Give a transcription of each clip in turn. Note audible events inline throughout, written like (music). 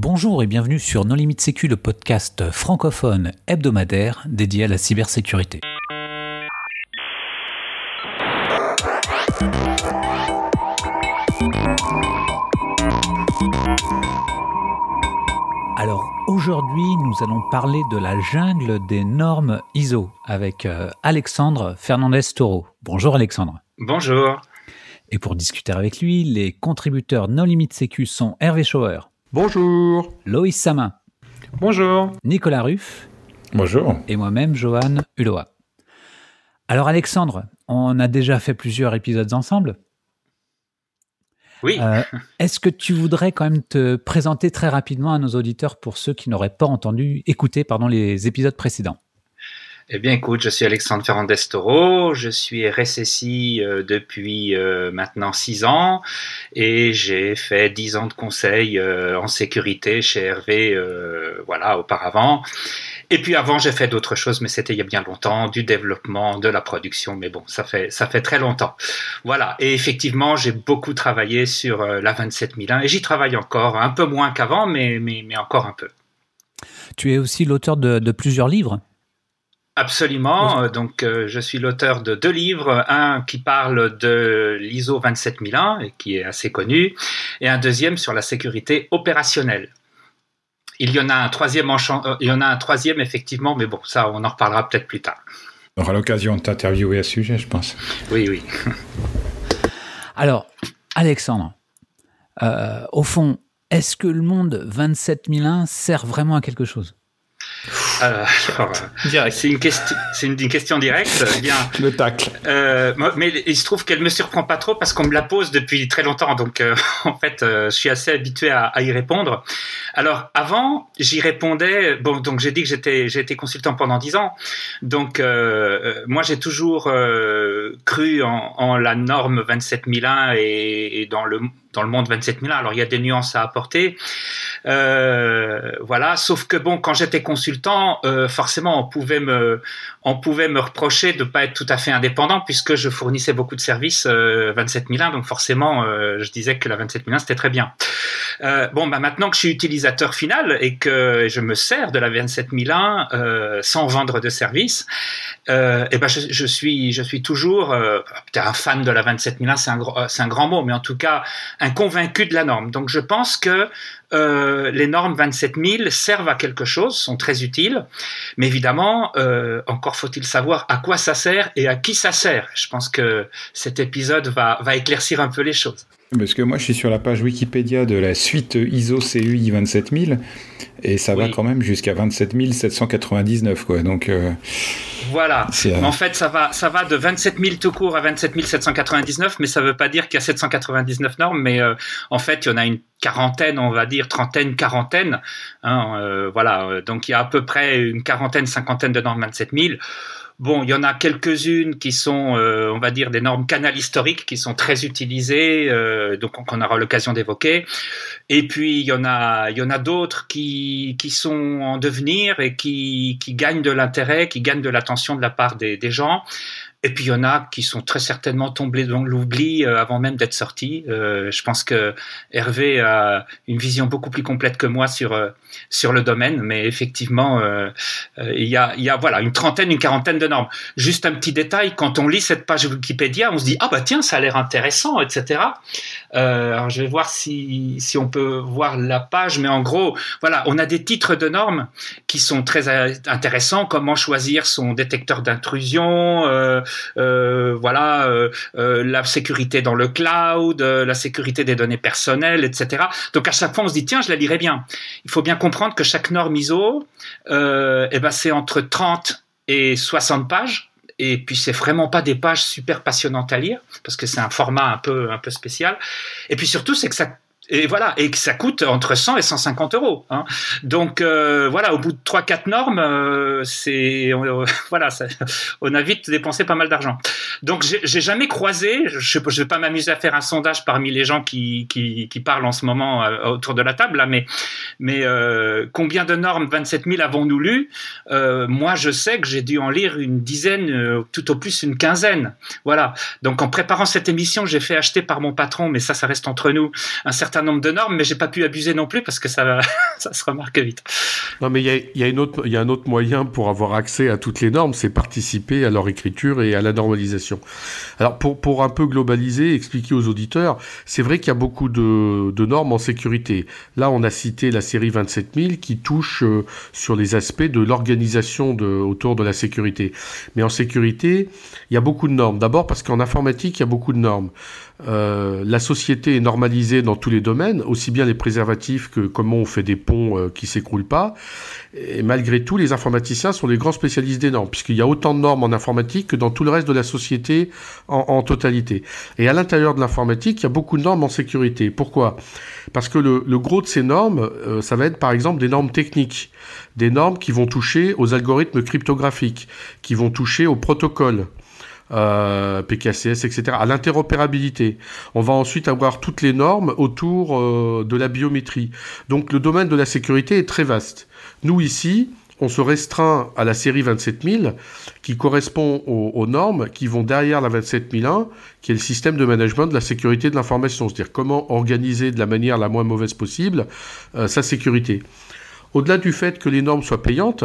Bonjour et bienvenue sur Non Limite Sécu, le podcast francophone hebdomadaire dédié à la cybersécurité. Alors aujourd'hui, nous allons parler de la jungle des normes ISO avec euh, Alexandre Fernandez-Toro. Bonjour Alexandre. Bonjour. Et pour discuter avec lui, les contributeurs Non Limite Sécu sont Hervé Schauer. Bonjour. Loïs Samin. Bonjour. Nicolas Ruff. Bonjour. Et moi-même, Johan Uloa. Alors Alexandre, on a déjà fait plusieurs épisodes ensemble. Oui. Euh, (laughs) Est-ce que tu voudrais quand même te présenter très rapidement à nos auditeurs pour ceux qui n'auraient pas entendu, écouté pardon, les épisodes précédents? Eh bien, écoute, je suis Alexandre Ferrandez-Toro, je suis RSSI euh, depuis euh, maintenant six ans et j'ai fait dix ans de conseil euh, en sécurité chez Hervé, voilà, auparavant. Et puis avant, j'ai fait d'autres choses, mais c'était il y a bien longtemps, du développement, de la production, mais bon, ça fait ça fait très longtemps. Voilà. Et effectivement, j'ai beaucoup travaillé sur la 27001 et j'y travaille encore, un peu moins qu'avant, mais, mais mais encore un peu. Tu es aussi l'auteur de, de plusieurs livres. Absolument. Euh, Donc, euh, je suis l'auteur de deux livres. Un qui parle de l'ISO 27001 et qui est assez connu, et un deuxième sur la sécurité opérationnelle. Il y en a un troisième, en euh, il y en a un troisième effectivement, mais bon, ça, on en reparlera peut-être plus tard. On aura l'occasion de t'interviewer à ce sujet, je pense. Oui, oui. (laughs) Alors, Alexandre, euh, au fond, est-ce que le monde 27001 sert vraiment à quelque chose? Alors, euh, Direct. c'est une, question, une, une question directe. Eh Bien. (laughs) Le tacle. Euh, mais il se trouve qu'elle me surprend pas trop parce qu'on me la pose depuis très longtemps, donc euh, (laughs) en fait, je suis assez habitué à, à y répondre. Alors avant, j'y répondais. Bon, donc j'ai dit que j'étais j'ai été consultant pendant dix ans, donc moi j'ai toujours cru en, en la norme 27001 et, et dans le dans le monde 27001. Alors il y a des nuances à apporter, euh, voilà. Sauf que bon, quand j'étais consultant, euh, forcément, on pouvait me on pouvait me reprocher de pas être tout à fait indépendant puisque je fournissais beaucoup de services euh, 27001 donc forcément euh, je disais que la 27001 c'était très bien. Euh, bon bah maintenant que je suis utilisateur final et que je me sers de la 27001 euh, sans vendre de services, euh, et ben je, suis je suis toujours euh, un fan de la 27001 c'est un c'est un grand mot mais en tout cas un convaincu de la norme. Donc je pense que euh, les normes 27000 servent à quelque chose, sont très utiles, mais évidemment, euh, encore faut-il savoir à quoi ça sert et à qui ça sert. Je pense que cet épisode va, va éclaircir un peu les choses. Parce que moi, je suis sur la page Wikipédia de la suite ISO CUI 27000 et ça va quand même jusqu'à 27799, quoi. Donc, euh, Voilà. euh, En fait, ça va, ça va de 27 000 tout court à 27 799, mais ça veut pas dire qu'il y a 799 normes, mais euh, en fait, il y en a une quarantaine, on va dire trentaine, quarantaine. Hein, euh, voilà, euh, donc il y a à peu près une quarantaine, cinquantaine de normes 27 000. Bon, il y en a quelques-unes qui sont, euh, on va dire, des normes canal historiques qui sont très utilisées, euh, donc qu'on aura l'occasion d'évoquer. Et puis il y en a, il y en a d'autres qui qui sont en devenir et qui qui gagnent de l'intérêt, qui gagnent de l'attention de la part des, des gens. Et puis il y en a qui sont très certainement tombés dans l'oubli euh, avant même d'être sortis. Euh, je pense que Hervé a une vision beaucoup plus complète que moi sur euh, sur le domaine, mais effectivement, euh, euh, il y a il y a voilà une trentaine, une quarantaine de normes. Juste un petit détail, quand on lit cette page Wikipédia, on se dit ah bah tiens ça a l'air intéressant, etc. Euh, alors je vais voir si si on peut voir la page, mais en gros voilà, on a des titres de normes qui sont très euh, intéressants. Comment choisir son détecteur d'intrusion, euh, euh, voilà, euh, euh, la sécurité dans le cloud, la sécurité des données personnelles, etc. Donc à chaque fois, on se dit tiens, je la lirai bien. Il faut bien comprendre que chaque norme ISO, eh ben c'est entre 30 et 60 pages. Et puis c'est vraiment pas des pages super passionnantes à lire parce que c'est un format un peu un peu spécial. Et puis surtout c'est que ça et voilà et que ça coûte entre 100 et 150 euros. Hein. Donc euh, voilà, au bout de trois quatre normes, euh, c'est euh, (laughs) voilà, on a vite dépensé pas mal d'argent. Donc j'ai jamais croisé, je, je vais pas m'amuser à faire un sondage parmi les gens qui qui, qui parlent en ce moment euh, autour de la table là, mais mais euh, combien de normes 27 000 avons-nous lu Euh, Moi, je sais que j'ai dû en lire une dizaine, tout au plus une quinzaine. Voilà. Donc en préparant cette émission, j'ai fait acheter par mon patron, mais ça, ça reste entre nous, un certain certain nombre de normes, mais j'ai pas pu abuser non plus parce que ça, (laughs) ça se remarque vite. Non, mais il y a, y, a y a un autre moyen pour avoir accès à toutes les normes, c'est participer à leur écriture et à la normalisation. Alors, pour, pour un peu globaliser, expliquer aux auditeurs, c'est vrai qu'il y a beaucoup de, de, normes en sécurité. Là, on a cité la série 27000 qui touche euh, sur les aspects de l'organisation autour de la sécurité. Mais en sécurité, il y a beaucoup de normes. D'abord parce qu'en informatique, il y a beaucoup de normes. Euh, la société est normalisée dans tous les domaines, aussi bien les préservatifs que comment on fait des ponts euh, qui s'écroulent pas. Et malgré tout, les informaticiens sont les grands spécialistes des normes, puisqu'il y a autant de normes en informatique que dans tout le reste de la société en, totalité. Et à l'intérieur de l'informatique, il y a beaucoup de normes en sécurité. Pourquoi? Parce que le, le, gros de ces normes, euh, ça va être par exemple des normes techniques, des normes qui vont toucher aux algorithmes cryptographiques, qui vont toucher aux protocoles euh, PKCS, etc., à l'interopérabilité. On va ensuite avoir toutes les normes autour euh, de la biométrie. Donc le domaine de la sécurité est très vaste. Nous ici, on se restreint à la série 27000 qui correspond aux, normes qui vont derrière la 27001 qui est le système de management de la sécurité de l'information, c'est-à-dire comment organiser de la manière la moins mauvaise possible euh, sa sécurité. Au-delà du fait que les normes soient payantes,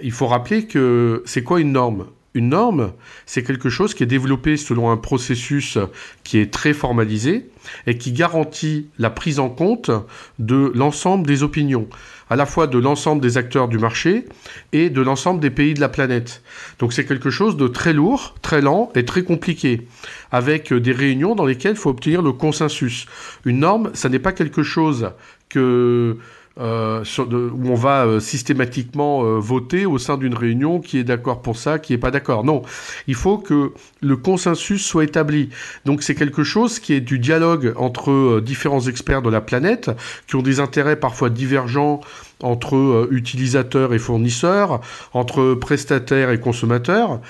il faut rappeler que c'est quoi une norme? Une norme, c'est quelque chose qui est développé selon un processus qui est très formalisé et qui garantit la prise en compte de l'ensemble des opinions, à la fois de l'ensemble des acteurs du marché et de l'ensemble des pays de la planète. Donc c'est quelque chose de très lourd, très lent et très compliqué, avec des réunions dans lesquelles il faut obtenir le consensus. Une norme, ça n'est pas quelque chose que euh, où on va euh, systématiquement euh, voter au sein d'une réunion qui est d'accord pour ça, qui est pas d'accord. Non, il faut que le consensus soit établi. Donc c'est quelque chose qui est du dialogue entre euh, différents experts de la planète, qui ont des intérêts parfois divergents entre euh, utilisateurs et fournisseurs, entre prestataires et consommateurs,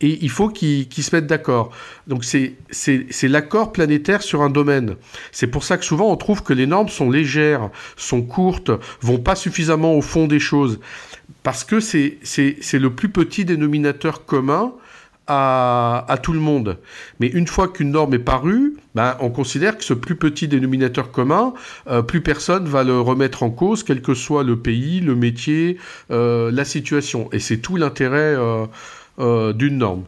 et il faut qu'ils qu se mettent d'accord. Donc c'est l'accord planétaire sur un domaine. C'est pour ça que souvent on trouve que les normes sont légères, sont courtes, vont pas suffisamment au fond des choses, parce que c'est le plus petit dénominateur commun à, à, tout le monde. Mais une fois qu'une norme est parue, ben, on considère que ce plus petit dénominateur commun, euh, plus personne va le remettre en cause, quel que soit le pays, le métier, euh, la situation. Et c'est tout l'intérêt euh, d'une norme.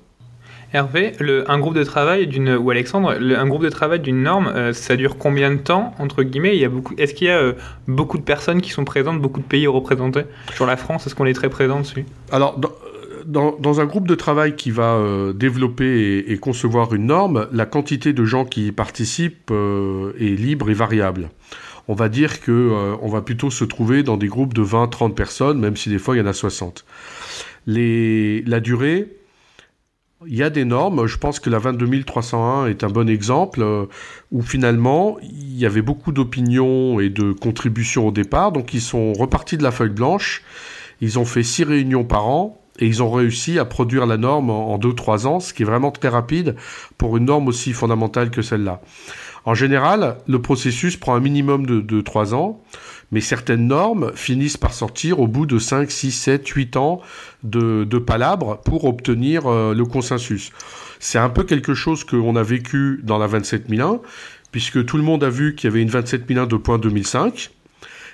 Hervé, le, un groupe de travail d'une ou Alexandre, le, un groupe de travail d'une norme, ça dure combien de temps entre guillemets? Il y a beaucoup. Est-ce qu'il y a beaucoup de personnes qui sont présentes, beaucoup de pays représentés sur la France Est-ce qu'on est très présent dessus? Alors. Dans dans, un groupe de travail qui va euh, développer et, concevoir une norme, la quantité de gens qui y participent euh, est libre et variable. On va dire que euh, on va plutôt se trouver dans des groupes de 20-30 personnes, même si des fois il y en a 60. Les, la durée, il y a des normes. Je pense que la 22301 est un bon exemple où finalement il y avait beaucoup d'opinions et de contributions au départ. Donc ils sont repartis de la feuille blanche. Ils ont fait six réunions par an et ils ont réussi à produire la norme en 2-3 ans, ce qui est vraiment très rapide pour une norme aussi fondamentale que celle-là. En général, le processus prend un minimum de, de 3 ans, mais certaines normes finissent par sortir au bout de 5, 6, 7, 8 ans de, de palabres pour obtenir euh, le consensus. C'est un peu quelque chose qu'on a vécu dans la 27001, puisque tout le monde a vu qu'il y avait une 27001 de point 2005,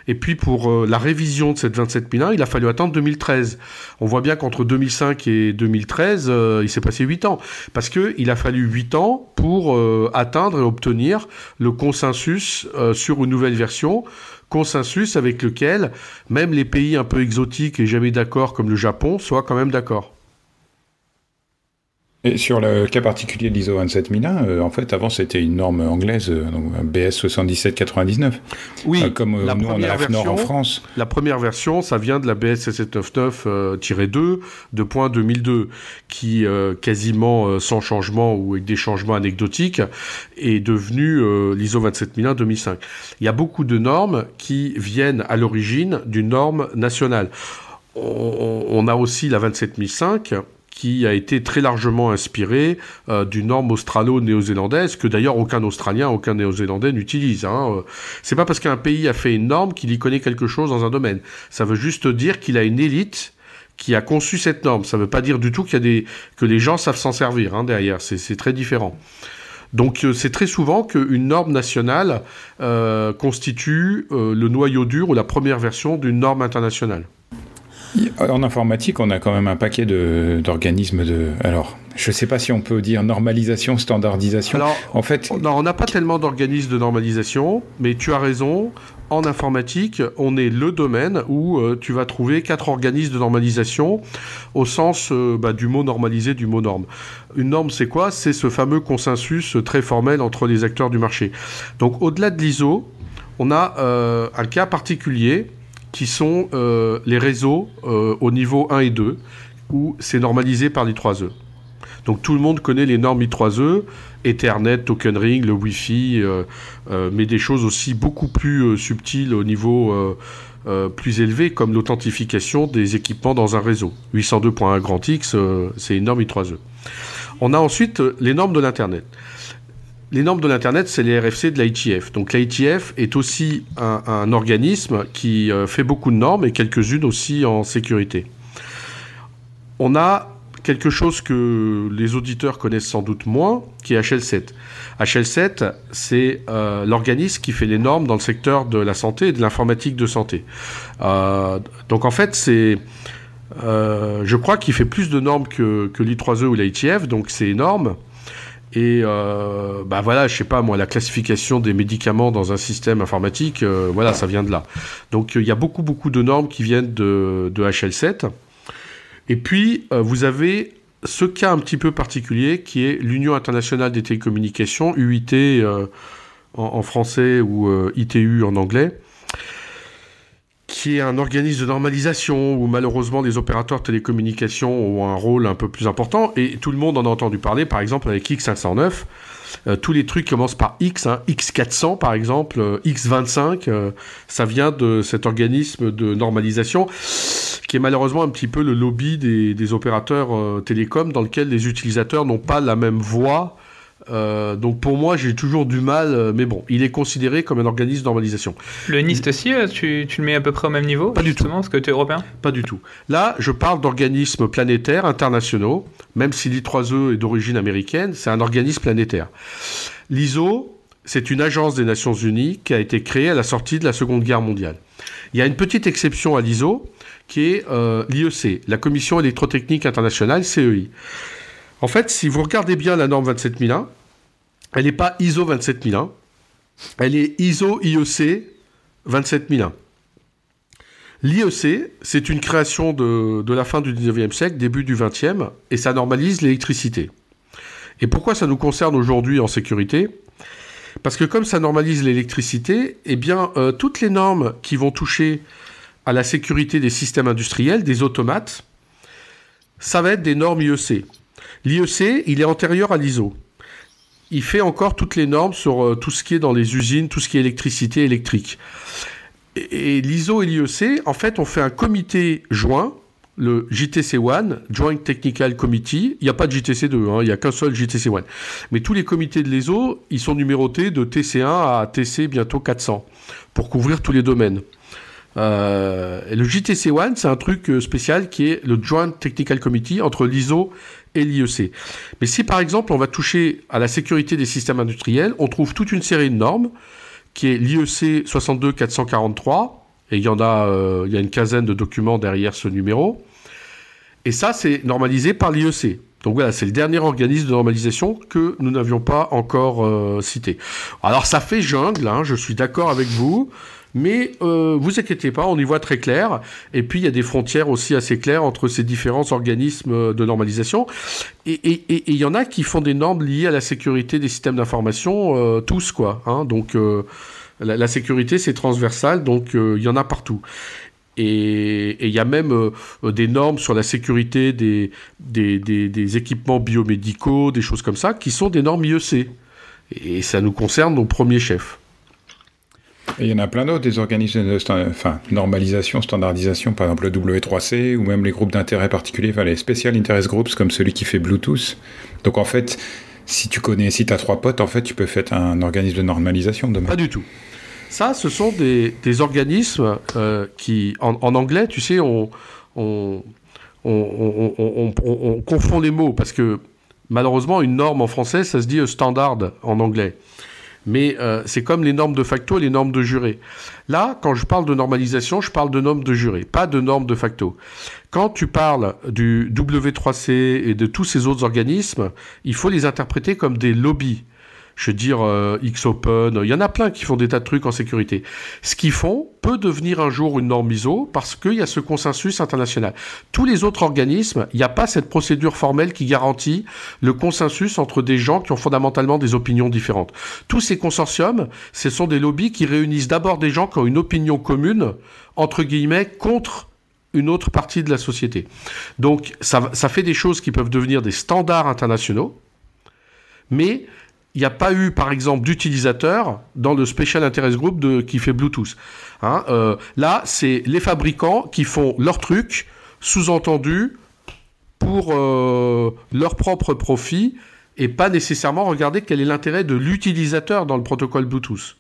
et puis pour euh, la révision de cette 27001, il a fallu attendre 2013. On voit bien qu'entre 2005 et 2013, euh, il s'est passé 8 ans. Parce qu'il a fallu 8 ans pour euh, atteindre et obtenir le consensus sur une nouvelle version. Consensus avec lequel même les pays un peu exotiques et jamais d'accord comme le Japon soient quand même d'accord. Et sur le cas particulier de l'ISO 27001, euh, en fait, avant c'était une norme anglaise, euh, BS 7799. Oui, euh, comme euh, nous on a version, en France. La première version, ça vient de la BS 7799-2 de point 2002, qui quasiment sans changement ou avec des changements anecdotiques est devenue l'ISO 27001 2005. Il y a beaucoup de normes qui viennent à l'origine d'une norme nationale. On, on a aussi la 27005 qui a été très largement inspiré euh, d'une norme australo-néo-zélandaise que d'ailleurs aucun Australien, aucun Néo-Zélandais n'utilise. Hein. C'est pas parce qu'un pays a fait une norme qu'il y connaît quelque chose dans un domaine. Ça veut juste dire qu'il a une élite qui a conçu cette norme. Ça veut pas dire du tout qu'il y a des que les gens savent s'en servir hein, derrière. C'est très différent. Donc c'est très souvent qu'une norme nationale constitue le noyau dur ou la première version d'une norme internationale. En informatique, on a quand même un paquet d'organismes de, Alors, je ne sais pas si on peut dire normalisation, standardisation. Alors, en fait, on n'a pas tellement d'organismes de normalisation, mais tu as raison. En informatique, on est le domaine où euh, tu vas trouver quatre organismes de normalisation au sens euh, bah, du mot normalisé, du mot norme. Une norme, c'est quoi? C'est ce fameux consensus très formel entre les acteurs du marché. Donc, au-delà de l'ISO, on a euh, un cas particulier qui sont euh, les réseaux euh, au niveau 1 et 2, où c'est normalisé par l'I3E. Donc tout le monde connaît les normes I3E, Ethernet, Token Ring, le Wi-Fi, euh, mais des choses aussi beaucoup plus subtiles au niveau plus élevé, comme l'authentification des équipements dans un réseau. 802.1 Grand X, c'est une norme I3E. On a ensuite les normes de l'Internet. Les normes de l'Internet, c'est les RFC de l'ITF. Donc l'ITF est aussi un, organisme qui euh, fait beaucoup de normes et quelques-unes aussi en sécurité. On a quelque chose que les auditeurs connaissent sans doute moins, qui est HL7. HL7, c'est euh, l'organisme qui fait les normes dans le secteur de la santé et de l'informatique de santé. Euh, donc en fait, c'est... je crois qu'il fait plus de normes que, que l'I3E ou l'ITF, donc c'est énorme. Et euh, bah voilà, je sais pas moi, la classification des médicaments dans un système informatique, euh, voilà, ça vient de là. Donc il y a beaucoup beaucoup de normes qui viennent de, HL7. Et puis euh, vous avez ce cas un petit peu particulier qui est l'Union internationale des télécommunications, UIT en, français ou ITU en anglais, qui est un organisme de normalisation où malheureusement les opérateurs de télécommunications ont un rôle un peu plus important et tout le monde en a entendu parler, par exemple avec X509. Euh, tous les trucs commencent par X, hein, X400 par exemple, euh, X25, euh, ça vient de cet organisme de normalisation qui est malheureusement un petit peu le lobby des, des opérateurs télécoms dans lequel les utilisateurs n'ont pas la même voix euh, donc pour moi, j'ai toujours du mal, euh, mais bon, il est considéré comme un organisme de normalisation. Le NIST aussi, euh, tu, le mets à peu près au même niveau Pas du tout. Parce que tu es européen? Pas du tout. Là, je parle d'organismes planétaires, internationaux, même si l'I3E est d'origine américaine, c'est un organisme planétaire. L'ISO, c'est une agence des Nations Unies qui a été créée à la sortie de la Seconde Guerre mondiale. Il y a une petite exception à l'ISO, qui est l'IEC, la Commission électrotechnique internationale, CEI. En fait, si vous regardez bien la norme 27001, elle n'est pas ISO 27001, elle est ISO IEC 27001. L'IEC, c'est une création de, la fin du 19e siècle, début du 20e, et ça normalise l'électricité. Et pourquoi ça nous concerne aujourd'hui en sécurité? Parce que comme ça normalise l'électricité, eh bien, euh, toutes les normes qui vont toucher à la sécurité des systèmes industriels, des automates, ça va être des normes IEC. L'IEC, il est antérieur à l'ISO. Il fait encore toutes les normes sur euh, tout ce qui est dans les usines, tout ce qui est électricité électrique. Et, l'ISO et l'IEC, en fait, ont fait un comité joint, le JTC One, Joint Technical Committee. Il n'y a pas de JTC 2, hein, il n'y a qu'un seul JTC One. Mais tous les comités de l'ISO, ils sont numérotés de TC1 à TC bientôt 400 pour couvrir tous les domaines. Euh, le JTC One, c'est un truc euh, spécial qui est le Joint Technical Committee entre l'ISO et l'IEC. Mais si par exemple on va toucher à la sécurité des systèmes industriels, on trouve toute une série de normes qui est l'IEC 62443, et il y en a, euh, il y a une quinzaine de documents derrière ce numéro. Et ça, c'est normalisé par l'IEC. Donc voilà, c'est le dernier organisme de normalisation que nous n'avions pas encore euh, cité. Alors ça fait jungle, hein, je suis d'accord avec vous. Mais euh, vous inquiétez pas, on y voit très clair. Et puis il y a des frontières aussi assez claires entre ces différents organismes de normalisation. Et il y en a qui font des normes liées à la sécurité des systèmes d'information, euh, tous quoi. Hein. donc euh, la, sécurité c'est transversal, donc il y en a partout. Et il y a même des normes sur la sécurité des, équipements biomédicaux, des choses comme ça, qui sont des normes IEC. Et ça nous concerne au premier chef il y en a plein d'autres, des organismes de normalisation, standardisation, par exemple le W3C, ou même les groupes d'intérêt particuliers, enfin, les Special Interest Groups, comme celui qui fait Bluetooth. Donc en fait, si tu connais, si tu as trois potes, en fait, tu peux faire un organisme de normalisation demain. Pas du tout. Ça, ce sont des, organismes euh, qui, en, anglais, tu sais, on, confond les mots parce que Malheureusement, une norme en français, ça se dit standard en anglais. Mais euh, c'est comme les normes de facto et les normes de juré. Là, quand je parle de normalisation, je parle de normes de juré, pas de normes de facto. Quand tu parles du W3C et de tous ces autres organismes, il faut les interpréter comme des lobbies je veux dire euh, X-Open, il y en a plein qui font des tas de trucs en sécurité. Ce qu'ils font peut devenir un jour une norme ISO parce qu'il y a ce consensus international. Tous les autres organismes, il n'y a pas cette procédure formelle qui garantit le consensus entre des gens qui ont fondamentalement des opinions différentes. Tous ces consortiums, ce sont des lobbies qui réunissent d'abord des gens qui ont une opinion commune, entre guillemets, contre une autre partie de la société. Donc ça, ça fait des choses qui peuvent devenir des standards internationaux, mais il n'y a pas eu, par exemple, d'utilisateurs dans le Special Interest Group qui fait Bluetooth. Hein, euh, là, c'est les fabricants qui font leur truc, sous-entendu, pour euh, leur propre profit, et pas nécessairement regarder quel est l'intérêt de l'utilisateur dans le protocole Bluetooth.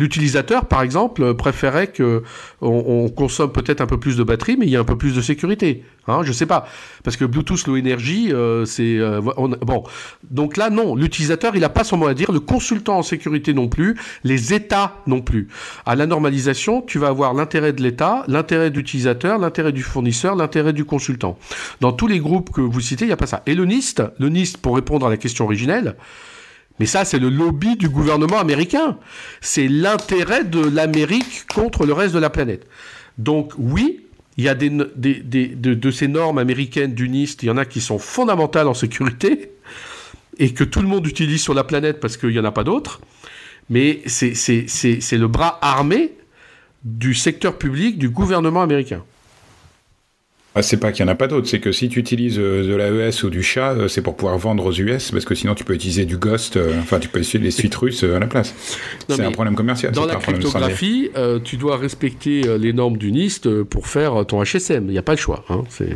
L'utilisateur, par exemple, préférait que on, consomme peut-être un peu plus de batterie, mais il y a un peu plus de sécurité. Hein, je sais pas, parce que Bluetooth Low Energy, euh, c'est euh, bon. Donc là, non, l'utilisateur, il n'a pas son mot à dire. Le consultant en sécurité non plus, les États non plus. À la normalisation, tu vas avoir l'intérêt de l'État, l'intérêt de l'utilisateur, l'intérêt du fournisseur, l'intérêt du consultant. Dans tous les groupes que vous citez, il n'y a pas ça. Et le NIST, le NIST, pour répondre à la question originelle. Mais ça, c'est le lobby du gouvernement américain. C'est l'intérêt de l'Amérique contre le reste de la planète. Donc oui, il y a de, ces normes américaines du NIST, il y en a qui sont fondamentales en sécurité et que tout le monde utilise sur la planète parce qu'il n'y en a pas d'autres. Mais c'est le bras armé du secteur public du gouvernement américain. Ah, c'est pas qu'il n'y en a pas d'autres, c'est que si tu utilises euh, de l'AES ou du chat, euh, c'est pour pouvoir vendre aux US, parce que sinon tu peux utiliser du Ghost, euh, enfin tu peux utiliser des suites russes à la place. C'est un problème commercial. Dans la cryptographie, tu dois respecter les normes du NIST pour faire ton HSM. Il n'y a pas le choix. Hein, c'est...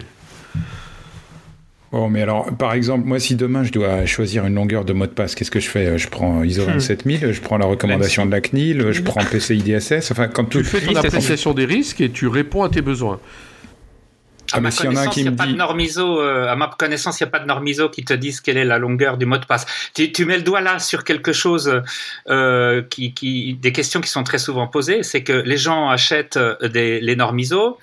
Oh, mais alors, par exemple, moi, si demain je dois choisir une longueur de mot de passe, qu'est-ce que je fais Je prends ISO 27000, hmm. je prends la recommandation de la CNIL, je prends PCI DSS. Enfin, quand tu fais ton appréciation des risques et tu réponds à tes besoins. À, ma connaissance, il n'y a pas de norme ISO, euh, à ma connaissance, il n'y a pas de norme ISO qui te dise quelle est la longueur du mot de passe. Tu, tu mets le doigt là sur quelque chose, euh, qui, qui, des questions qui sont très souvent posées, c'est que les gens achètent euh, des, les normes ISO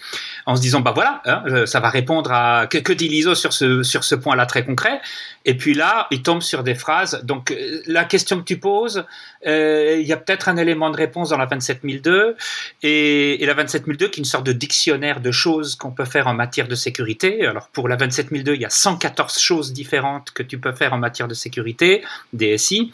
en se disant, bah voilà, hein, ça va répondre à que, que dit l'ISO sur ce, sur ce point-là très concret. Et puis là, ils tombent sur des phrases. Donc la question que tu poses, euh, il y a peut-être un élément de réponse dans la 27002 et, et la 27002 qui est une sorte de dictionnaire de choses qu'on peut faire en matière de sécurité. Alors pour la 27002, il y a 114 choses différentes que tu peux faire en matière de sécurité, DSI.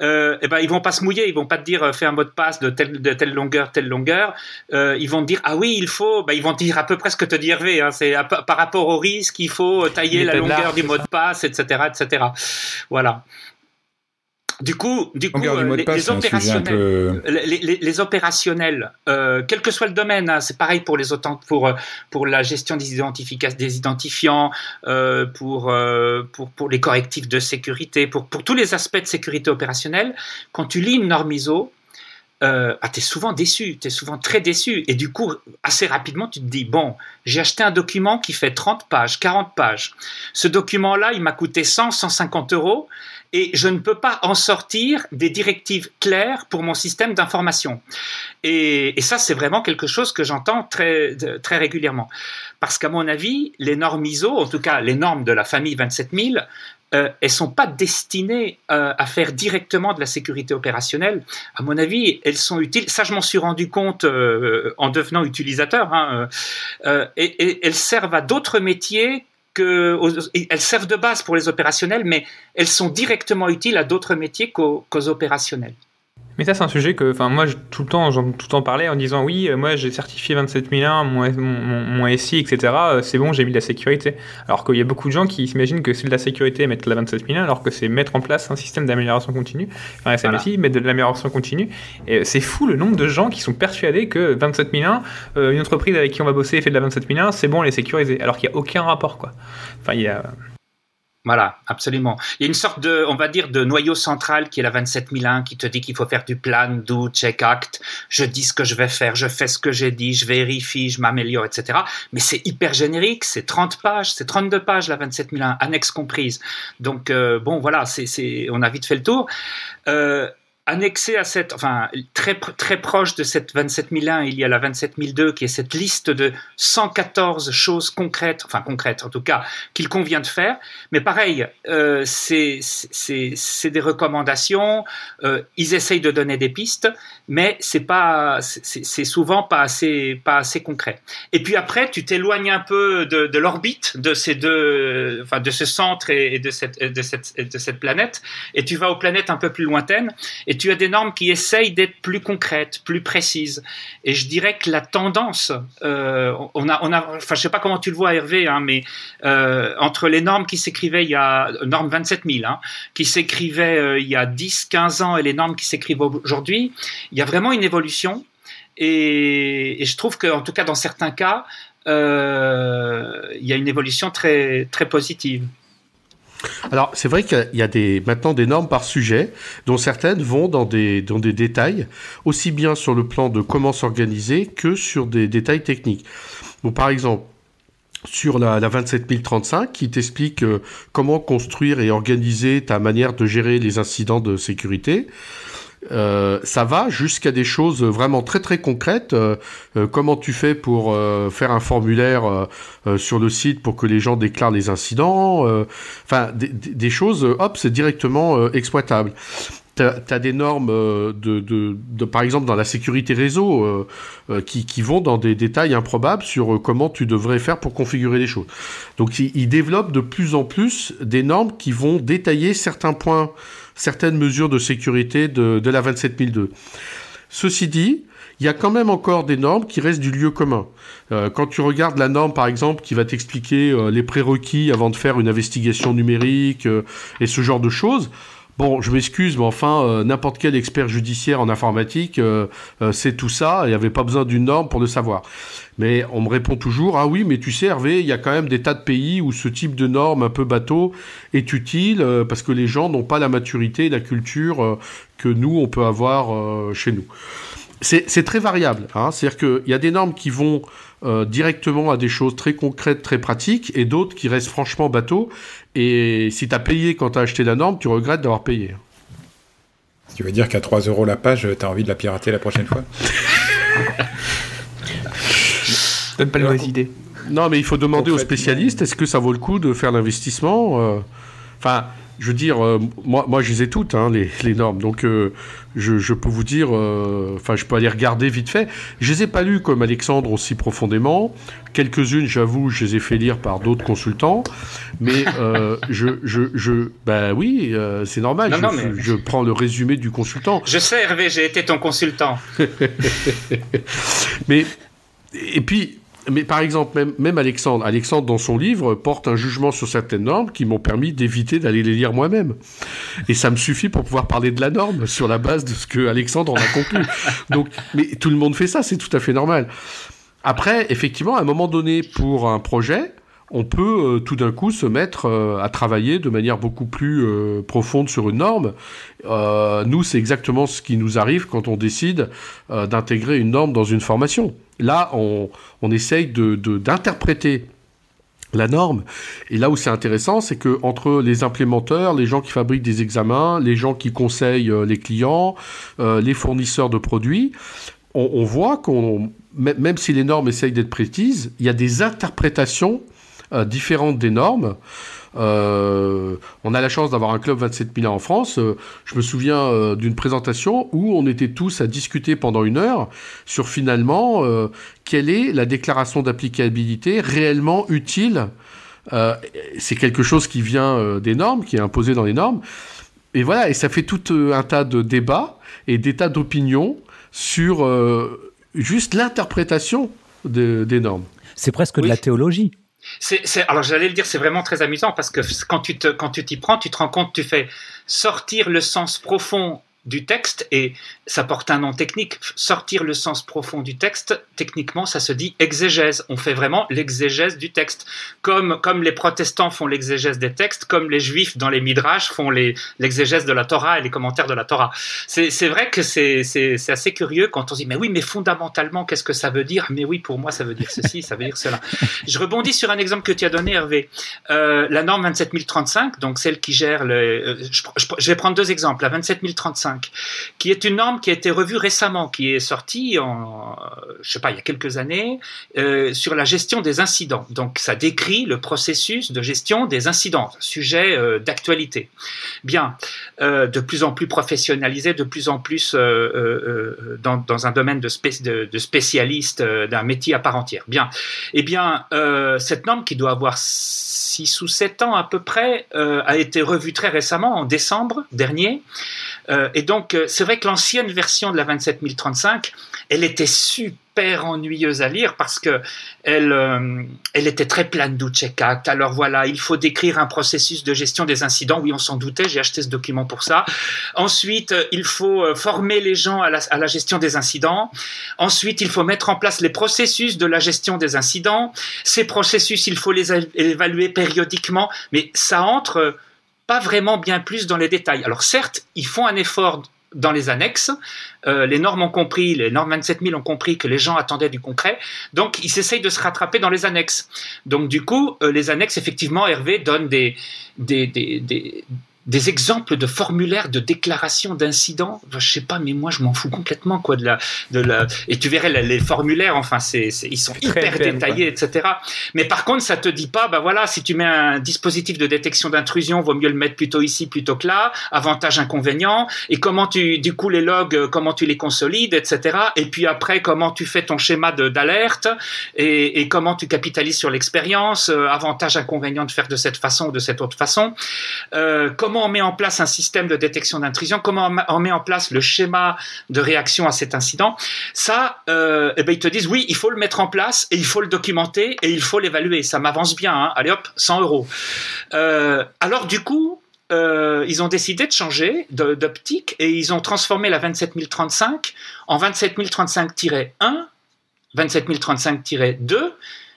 Euh, et eh ben ils vont pas se mouiller, ils vont pas te dire euh, fais un mot de passe de telle, de telle longueur, telle longueur. Euh, ils vont te dire ah oui il faut, ben, ils vont te dire à peu près ce que te dit Hervé. Hein, c'est par rapport au risque, il faut tailler la longueur du mot de passe, etc., etc. Voilà. Du coup, du coup euh, les, opérationnels, les, opérationnels euh, quel que soit le domaine, hein, c'est pareil pour les pour euh, pour la gestion des des identifiants, pour, pour pour les correctifs de sécurité, pour pour tous les aspects de sécurité opérationnelle. Quand tu lis une norme ISO, euh, ah, tu es souvent déçu, tu es souvent très déçu. Et du coup, assez rapidement, tu te dis, bon, j'ai acheté un document qui fait 30 pages, 40 pages. Ce document-là, il m'a coûté 100, 150 euros et je ne peux pas en sortir des directives claires pour mon système d'information. Et, ça, c'est vraiment quelque chose que j'entends très, très régulièrement. Parce qu'à mon avis, les normes ISO, en tout cas les normes de la famille 27000, euh, elles sont pas destinées euh, à faire directement de la sécurité opérationnelle. À mon avis, elles sont utiles. Ça, je m'en suis rendu compte euh, en devenant utilisateur. Hein, euh, et, elles servent à d'autres métiers que elles servent de base pour les opérationnels, mais elles sont directement utiles à d'autres métiers qu'aux opérationnels. Mais ça, c'est un sujet que, enfin, moi, tout le temps, j'en tout le temps parlé en disant oui, euh, moi, j'ai certifié 27001, mon, mon, mon SI, etc. Euh, c'est bon, j'ai mis de la sécurité. Alors qu'il y a beaucoup de gens qui s'imaginent que c'est de la sécurité mettre la 27001, alors que c'est mettre en place un système d'amélioration continue. Enfin, SMSI, mettre de l'amélioration continue. Et c'est fou le nombre de gens qui sont persuadés que 27001, euh, une entreprise avec qui on va bosser fait de la 27001, c'est bon, elle est sécurisée. Alors qu'il n'y a aucun rapport, quoi. Enfin, il y a. Voilà, absolument. Il y a une sorte de, on va dire, de noyau central qui est la 27001 qui te dit qu'il faut faire du plan, do, check, act. Je dis ce que je vais faire, je fais ce que j'ai dit, je vérifie, je m'améliore, etc. Mais c'est hyper générique, c'est 30 pages, c'est 32 pages la 27001, annexe comprise. Donc, euh, bon, voilà, c'est, on a vite fait le tour. Euh, annexé à cette, enfin très très proche de cette 27001, il y a la 27002 qui est cette liste de 114 choses concrètes, enfin concrètes en tout cas, qu'il convient de faire. Mais pareil, euh, c'est des recommandations. Euh, ils essayent de donner des pistes, mais c'est pas, c'est souvent pas assez pas assez concret. Et puis après, tu t'éloignes un peu de, l'orbite de ces deux, enfin de ce centre et, de cette de cette de cette planète, et tu vas aux planètes un peu plus lointaines. Et tu as des normes qui essayent d'être plus concrètes, plus précises. Et je dirais que la tendance, euh, on a, on a, enfin, je sais pas comment tu le vois, Hervé, hein, mais euh, entre les normes qui s'écrivaient il y a, normes 27000, hein, qui s'écrivaient euh, il y a 10, 15 ans et les normes qui s'écrivent aujourd'hui, il y a vraiment une évolution. Et, je trouve qu'en tout cas, dans certains cas, il y a une évolution très, très positive. Alors, c'est vrai qu'il y a des, maintenant des normes par sujet, dont certaines vont dans des, dans des détails, aussi bien sur le plan de comment s'organiser que sur des détails techniques. Donc, par exemple, sur la, la 27035 qui t'explique euh, comment construire et organiser ta manière de gérer les incidents de sécurité. Euh, ça va jusqu'à des choses vraiment très très concrètes. Euh, euh, comment tu fais pour faire un formulaire sur le site pour que les gens déclarent les incidents Enfin, des, choses, hop, c'est directement exploitable. Tu as, des normes de, par exemple, dans la sécurité réseau qui, vont dans des détails improbables sur comment tu devrais faire pour configurer les choses. Donc, ils développent de plus en plus des normes qui vont détailler certains points certaines mesures de sécurité de, de la 27002. Ceci dit, il y a quand même encore des normes qui restent du lieu commun. Euh, quand tu regardes la norme, par exemple, qui va t'expliquer euh, les prérequis avant de faire une investigation numérique euh, et ce genre de choses, Bon, je m'excuse, mais enfin, n'importe quel expert judiciaire en informatique c'est tout ça. Il n'y avait pas besoin d'une norme pour le savoir. Mais on me répond toujours Ah oui, mais tu sais, Hervé, il y a quand même des tas de pays où ce type de norme un peu bateau est utile euh, parce que les gens n'ont pas la maturité la culture euh, que nous, on peut avoir euh, chez nous. C'est très variable. Hein. C'est-à-dire qu'il y a des normes qui vont directement à des choses très concrètes, très pratiques, et d'autres qui restent franchement bateau. Et si tu as payé quand tu as acheté la norme, tu regrettes d'avoir payé. Tu veux dire qu'à 3 euros la page, tu as envie de la pirater la prochaine fois (laughs) Donne pas les idées. Non, mais il faut demander aux spécialistes est-ce que ça vaut le coup de faire l'investissement euh, Enfin, je veux dire, euh, moi, moi, je les ai toutes, hein, les, les, normes. Donc, euh, je, je, peux vous dire, enfin, je peux aller regarder vite fait. Je les ai pas lues comme Alexandre aussi profondément. Quelques-unes, j'avoue, je les ai fait lire par d'autres consultants. Mais (laughs) je, je, je, ben oui, c'est normal. je, mais... je, prends le résumé du consultant. Je sais, Hervé, j'ai été ton consultant. (laughs) mais et puis, mais par exemple, même, même, Alexandre, Alexandre dans son livre porte un jugement sur certaines normes qui m'ont permis d'éviter d'aller les lire moi-même. Et ça me suffit pour pouvoir parler de la norme sur la base de ce que Alexandre en a conclu. (laughs) Donc, mais tout le monde fait ça, c'est tout à fait normal. Après, effectivement, à un moment donné, pour un projet, on peut euh, tout d'un coup se mettre euh, à travailler de manière beaucoup plus euh, profonde sur une norme. nous, c'est exactement ce qui nous arrive quand on décide d'intégrer une norme dans une formation. Là, on, essaye d'interpréter la norme. Et là où c'est intéressant, c'est que entre les implémenteurs, les gens qui fabriquent des examens, les gens qui conseillent les clients, les fournisseurs de produits, on, voit qu'on, même si les normes essayent d'être précises, il y a des interprétations euh, différentes des normes. Euh, on a la chance d'avoir un club 27 000 en France. Euh, je me souviens d'une présentation où on était tous à discuter pendant une heure sur finalement quelle est la déclaration d'applicabilité réellement utile. c'est quelque chose qui vient des normes, qui est imposé dans les normes. Et voilà, et ça fait tout un tas de débats et des tas d'opinions sur juste l'interprétation des normes. C'est presque de la théologie. C'est, alors j'allais le dire, c'est vraiment très amusant parce que quand tu te, quand tu t'y prends, tu te rends compte, tu fais sortir le sens profond du texte et ça porte un nom technique. Sortir le sens profond du texte, techniquement, ça se dit exégèse. On fait vraiment l'exégèse du texte. Comme, comme les protestants font l'exégèse des textes, comme les juifs dans les midrash font l'exégèse de la Torah et les commentaires de la Torah. C'est vrai que c'est assez curieux quand on se dit, mais oui, mais fondamentalement, qu'est-ce que ça veut dire? Mais oui, pour moi, ça veut dire ceci, ça veut dire cela. Je rebondis sur un exemple que tu as donné, Hervé. Euh, la norme 27035, donc celle qui gère le... Euh, je, je vais prendre deux exemples. La 27035, qui est une norme qui a été revue récemment, qui est sortie en, je sais pas, il y a quelques années, euh, sur la gestion des incidents. Donc, ça décrit le processus de gestion des incidents, sujet euh, d'actualité. Bien, euh, de plus en plus professionnalisé, de plus en plus dans, un domaine de, de, de spécialiste d'un métier à part entière. Bien, eh bien, cette norme qui doit avoir 6 ou 7 ans à peu près a été revue très récemment, en décembre dernier. Euh, et donc, euh, c'est vrai que l'ancienne version de la 27035, elle était super ennuyeuse à lire parce que elle, euh, elle était très pleine d'outcheck Alors voilà, il faut décrire un processus de gestion des incidents. Oui, on s'en doutait, j'ai acheté ce document pour ça. Ensuite, il faut former les gens à la, à la, gestion des incidents. Ensuite, il faut mettre en place les processus de la gestion des incidents. Ces processus, il faut les évaluer périodiquement, mais ça entre pas vraiment bien plus dans les détails. Alors certes, ils font un effort dans les annexes. Euh, les normes ont compris, les normes 27000 ont compris que les gens attendaient du concret. Donc, ils essayent de se rattraper dans les annexes. Donc, du coup, euh, les annexes, effectivement, Hervé donne des, des, des, des exemples de formulaires de déclaration d'incidents, je sais pas, mais moi je m'en fous complètement quoi de la, de la. Et tu verrais les formulaires, enfin c'est, ils sont hyper détaillés, etc. Mais par contre, ça te dit pas, bah voilà, si tu mets un dispositif de détection d'intrusion, vaut mieux le mettre plutôt ici plutôt que là. Avantage, inconvénient. Et comment tu, du coup, les logs, comment tu les consolides, etc. Et puis après, comment tu fais ton schéma d'alerte et, et, comment tu capitalises sur l'expérience. Euh, avantage, inconvénient de faire de cette façon ou de cette autre façon. Euh, comment on met en place un système de détection d'intrusion, comment on met en place le schéma de réaction à cet incident. Ça, euh, eh ben, ils te disent oui, il faut le mettre en place et il faut le documenter et il faut l'évaluer. Ça m'avance bien. Hein. Allez hop, 100 euros. Euh, alors du coup, euh, ils ont décidé de changer d'optique et ils ont transformé la 27035 en 27035-1, 27035-2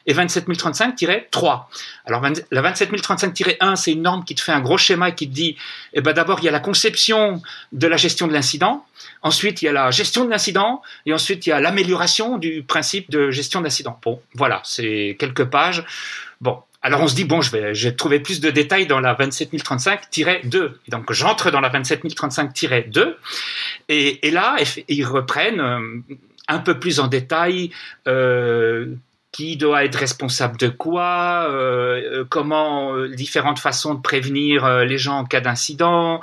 et 27035-3. Alors la 27035-1, c'est une norme qui te fait un gros schéma et qui te dit, eh ben d'abord il y a la conception de la gestion de l'incident, ensuite il y a la gestion de l'incident, et ensuite il y a l'amélioration du principe de gestion d'incident. Bon, voilà, c'est quelques pages. Bon, alors on se dit, bon, je vais, trouver plus de détails dans la 27035-2. Donc j'entre dans la 27035-2, et, et là, ils reprennent euh, un peu plus en détail euh, qui doit être responsable de quoi, euh, euh, comment euh, différentes façons de prévenir les gens en cas d'incident,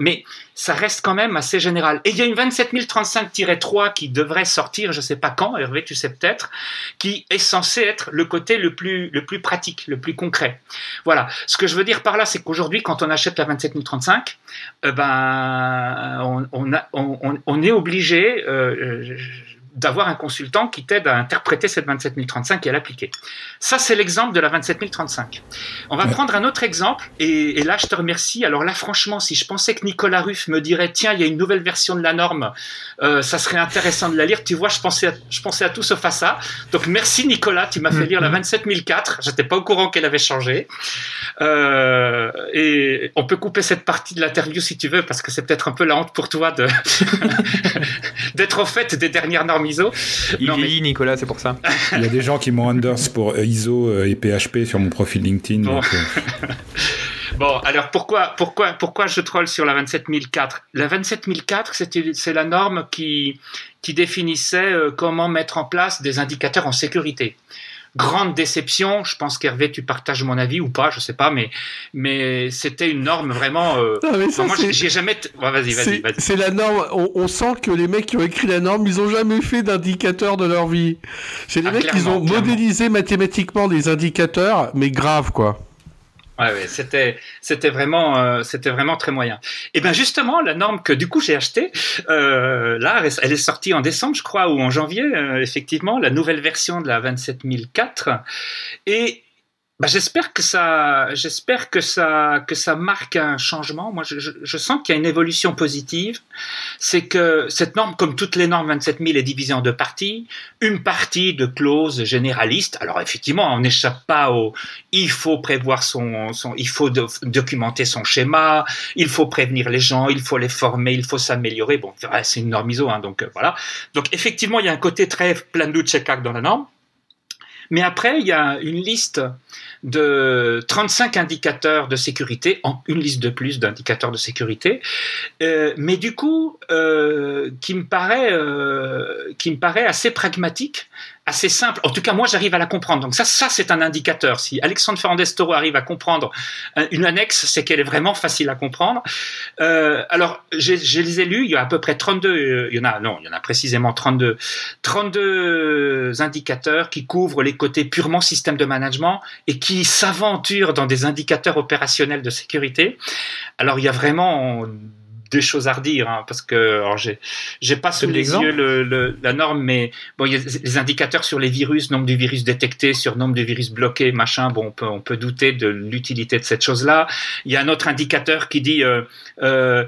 mais ça reste quand même assez général. Et il y a une 27035-3 qui devrait sortir, je sais pas quand, Hervé, tu sais peut-être, qui est censé être le côté le plus le plus pratique, le plus concret. Voilà. Ce que je veux dire par là, c'est qu'aujourd'hui, quand on achète la 27035, ben on, on, on, on, est obligé d'avoir un consultant qui t'aide à interpréter cette 27035 et à l'appliquer. Ça, c'est l'exemple de la 27035. On va prendre un autre exemple, et, là, je te remercie. Alors là, franchement, si je pensais que Nicolas Ruff me dirait, tiens, il y a une nouvelle version de la norme, euh, ça serait intéressant de la lire. Tu vois, je pensais à, je pensais à tout sauf à ça. Donc, merci Nicolas, tu m'as fait lire la 27004. J'étais pas au courant qu'elle avait changé. Euh, et on peut couper cette partie de l'interview si tu veux, parce que c'est peut-être un peu la honte pour toi (laughs) d'être au fait des dernières normes ISO. Il vieillit, Nicolas, c'est pour ça. Il y a des gens qui m'ont unders pour euh, ISO euh, et PHP sur mon profil LinkedIn. Bon, euh. (laughs) bon alors pourquoi, pourquoi, pourquoi je troll sur la 27004 La 27004, c'est la norme qui, qui définissait comment mettre en place des indicateurs en sécurité grande déception. Je pense qu'Hervé, tu partages mon avis ou pas, je sais pas, mais, mais c'était une norme vraiment. Euh... moi, j'ai jamais. vas-y, vas-y, vas-y. C'est la norme. On, sent que les mecs qui ont écrit la norme, ils ont jamais fait d'indicateurs de leur vie. C'est les ah, mecs qui ont modélisé mathématiquement des indicateurs, mais grave, quoi. Ouais, ouais c'était c'était vraiment euh, c'était vraiment très moyen. Et ben justement la norme que du coup j'ai achetée euh, là elle est sortie en décembre je crois ou en janvier euh, effectivement la nouvelle version de la 27004 et bah, j'espère que ça, j'espère que ça, que ça marque un changement. Moi, je, je, je sens qu'il y a une évolution positive. C'est que cette norme, comme toutes les normes 27000, est divisée en deux parties. Une partie de clauses généralistes. Alors, effectivement, on n'échappe pas au, il faut prévoir son, son il faut documenter son schéma, il faut prévenir les gens, il faut les former, il faut s'améliorer. Bon, c'est une norme ISO, hein, donc euh, voilà. Donc, effectivement, il y a un côté très plein de check dans la norme. Mais après, il y a une liste de 35 indicateurs de sécurité, une liste de plus d'indicateurs de sécurité, euh, mais du coup, euh, euh, qui me paraît assez pragmatique assez simple. En tout cas, moi, j'arrive à la comprendre. Donc ça, ça c'est un indicateur. Si Alexandre Fernandez-Toro arrive à comprendre une annexe, c'est qu'elle est vraiment facile à comprendre. Euh, alors, je les ai lus. Il y a à peu près 32. Euh, il y en a non, il y en a précisément 32. 32 indicateurs qui couvrent les côtés purement système de management et qui s'aventurent dans des indicateurs opérationnels de sécurité. Alors, il y a vraiment des choses à redire, hein, parce que alors j'ai j'ai pas sous les yeux le, la norme, mais bon, il y a les indicateurs sur les virus, nombre de virus détectés, sur nombre de virus bloqués, machin. Bon, on peut on peut douter de l'utilité de cette chose-là. Il y a un autre indicateur qui dit euh, euh,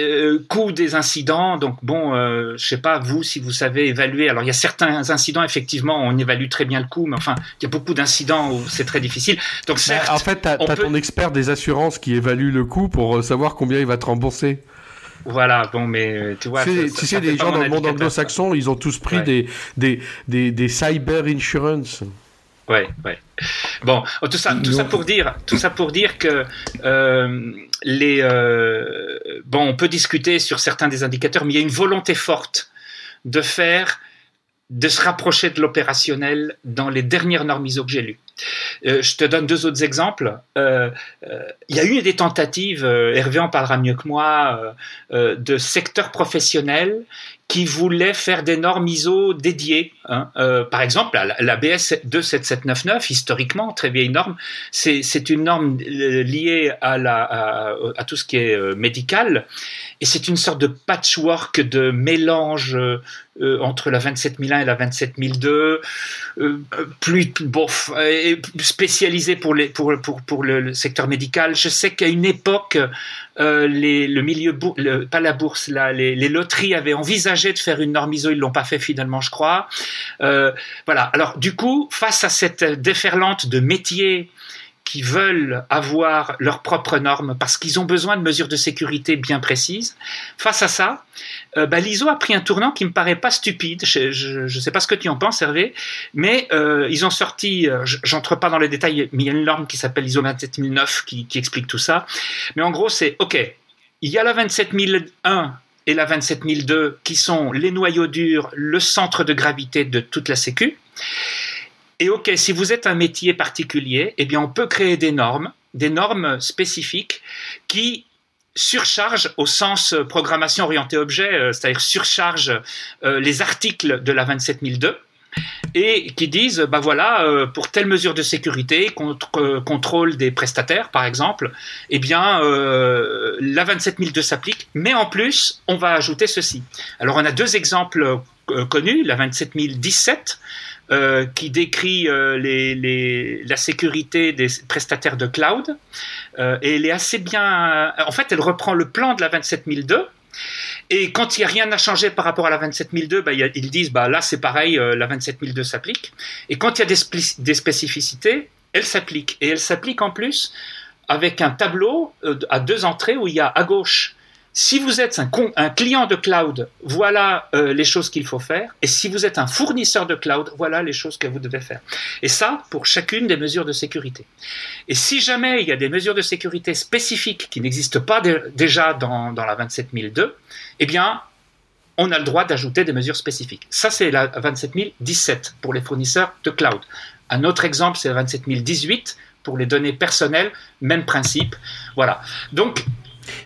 euh coût des incidents. Donc bon, euh, je sais pas vous si vous savez évaluer. Alors il y a certains incidents effectivement, on évalue très bien le coût, mais enfin il y a beaucoup d'incidents où c'est très difficile. Donc certes, en fait, tu as, ton expert des assurances qui évalue le coût pour euh, savoir combien il va te rembourser. Voilà, bon, mais euh, tu vois. Tu sais, les gens dans le monde anglo-saxon, ils ont tous pris des, des, des, des, cyber insurance. Ouais, ouais. Bon, oh, tout ça, tout ça pour dire, tout ça pour dire que euh, les, euh, bon, on peut discuter sur certains des indicateurs, mais il y a une volonté forte de faire, de se rapprocher de l'opérationnel dans les dernières normes ISO que j'ai lues. Euh, je te donne deux autres exemples. Euh, euh, il y a eu des tentatives, Hervé en parlera mieux que moi, de secteurs professionnels qui voulaient faire des normes ISO dédiées. Hein. par exemple, la, BS 27799, historiquement, très vieille norme, c'est une norme liée la, à, tout ce qui est médical et c'est une sorte de patchwork de mélange euh, entre la 27001 et la 27002, euh, plus bon, spécialisé pour, les, pour, pour, pour le, secteur médical. Je sais qu'à une époque, euh, les, le milieu, pas la bourse, là, les, les, loteries avaient envisagé de faire une norme ISO, ils l'ont pas fait finalement, je crois. Euh, voilà. Alors du coup, face à cette déferlante de métiers qui veulent avoir leurs propres normes parce qu'ils ont besoin de mesures de sécurité bien précises. Face à ça, euh, bah, l'ISO a pris un tournant qui me paraît pas stupide. Je ne sais pas ce que tu en penses, Hervé, mais euh, ils ont sorti, euh, j'entre pas dans les détails, mais il y a une norme qui s'appelle ISO 27009 qui, qui explique tout ça. Mais en gros, c'est OK, il y a la 27001 et la 27002 qui sont les noyaux durs, le centre de gravité de toute la Sécu. Et ok, si vous êtes un métier particulier, eh bien, on peut créer des normes, des normes spécifiques qui surchargent au sens euh, programmation orientée objet, euh, c'est-à-dire surchargent euh, les articles de la 27002 et qui disent, bah voilà, pour telle mesure de sécurité, contre, contrôle des prestataires, par exemple, eh bien, la 27002 s'applique, mais en plus, on va ajouter ceci. Alors, on a deux exemples connus, la 27017, euh, qui décrit euh, la sécurité des prestataires de cloud. Euh, et elle est assez bien. En fait, elle reprend le plan de la 27002. Et quand il n'y a rien à changer par rapport à la 27002, bah, ils disent bah, là c'est pareil, la 27002 s'applique. Et quand il y a des, des spécificités, elle s'applique. Et elle s'applique en plus avec un tableau à deux entrées où il y a à gauche si vous êtes un, client de cloud, voilà euh, les choses qu'il faut faire. Et si vous êtes un fournisseur de cloud, voilà les choses que vous devez faire. Et ça, pour chacune des mesures de sécurité. Et si jamais il y a des mesures de sécurité spécifiques qui n'existent pas déjà dans, dans la 27002, eh bien, on a le droit d'ajouter des mesures spécifiques. Ça, c'est la 27017 pour les fournisseurs de cloud. Un autre exemple, c'est la 27018 pour les données personnelles, même principe. Voilà. Donc,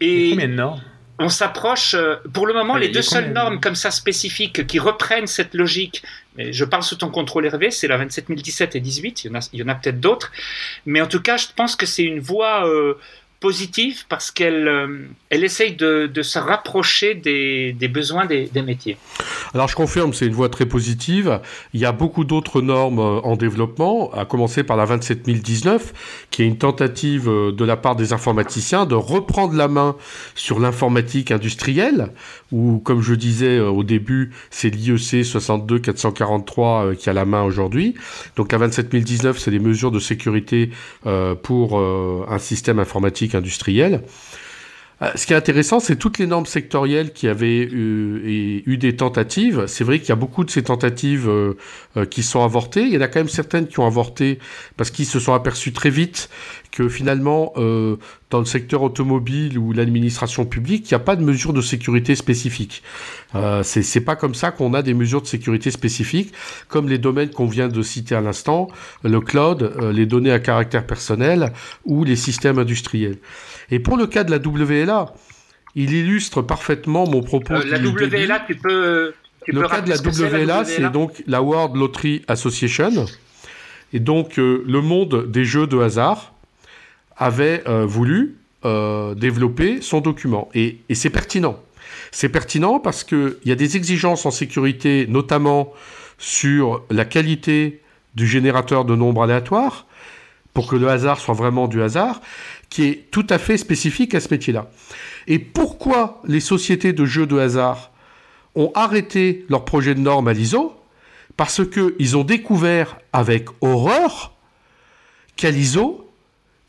et combien de normes? On s'approche, euh, pour le moment, les deux seules normes comme ça spécifiques qui reprennent cette logique, mais je parle sous ton contrôle Hervé, c'est la 27017 et 18, il y en a, il y en a peut-être d'autres, mais en tout cas, je pense que c'est une voie euh, positive parce qu'elle euh, elle essaye de, se rapprocher des, besoins des, métiers. Alors je confirme, c'est une voie très positive. Il y a beaucoup d'autres normes euh, en développement, à commencer par la 27019, qui est une tentative euh, de la part des informaticiens de reprendre la main sur l'informatique industrielle, où, comme je disais au début, c'est l'IEC 62443 qui a la main aujourd'hui. Donc la 27019, c'est les mesures de sécurité pour un système informatique industriel. Euh, ce qui est intéressant, c'est toutes les normes sectorielles qui avaient eu, eu des tentatives. C'est vrai qu'il y a beaucoup de ces tentatives euh, euh, qui sont avortées. Il y en a quand même certaines qui ont avorté parce qu'ils se sont aperçus très vite que finalement, dans le secteur automobile ou l'administration publique, il n'y a pas de mesures de sécurité spécifiques. Euh, c'est pas comme ça qu'on a des mesures de sécurité spécifiques, comme les domaines qu'on vient de citer à l'instant, le cloud, les données à caractère personnel ou les systèmes industriels. Et pour le cas de la WLA, il illustre parfaitement mon propos. Euh, la WLA, tu peux. le cas de la WLA, c'est donc la World Lottery Association. Et donc, euh, le monde des jeux de hasard avait euh, voulu développer son document. Et, et c'est pertinent. C'est pertinent parce qu'il y a des exigences en sécurité, notamment sur la qualité du générateur de nombres aléatoires, pour que le hasard soit vraiment du hasard, qui est tout à fait spécifique à ce métier-là. Et pourquoi les sociétés de jeux de hasard ont arrêté leur projet de norme à l'ISO? Parce qu'ils ont découvert avec horreur qu'à l'ISO,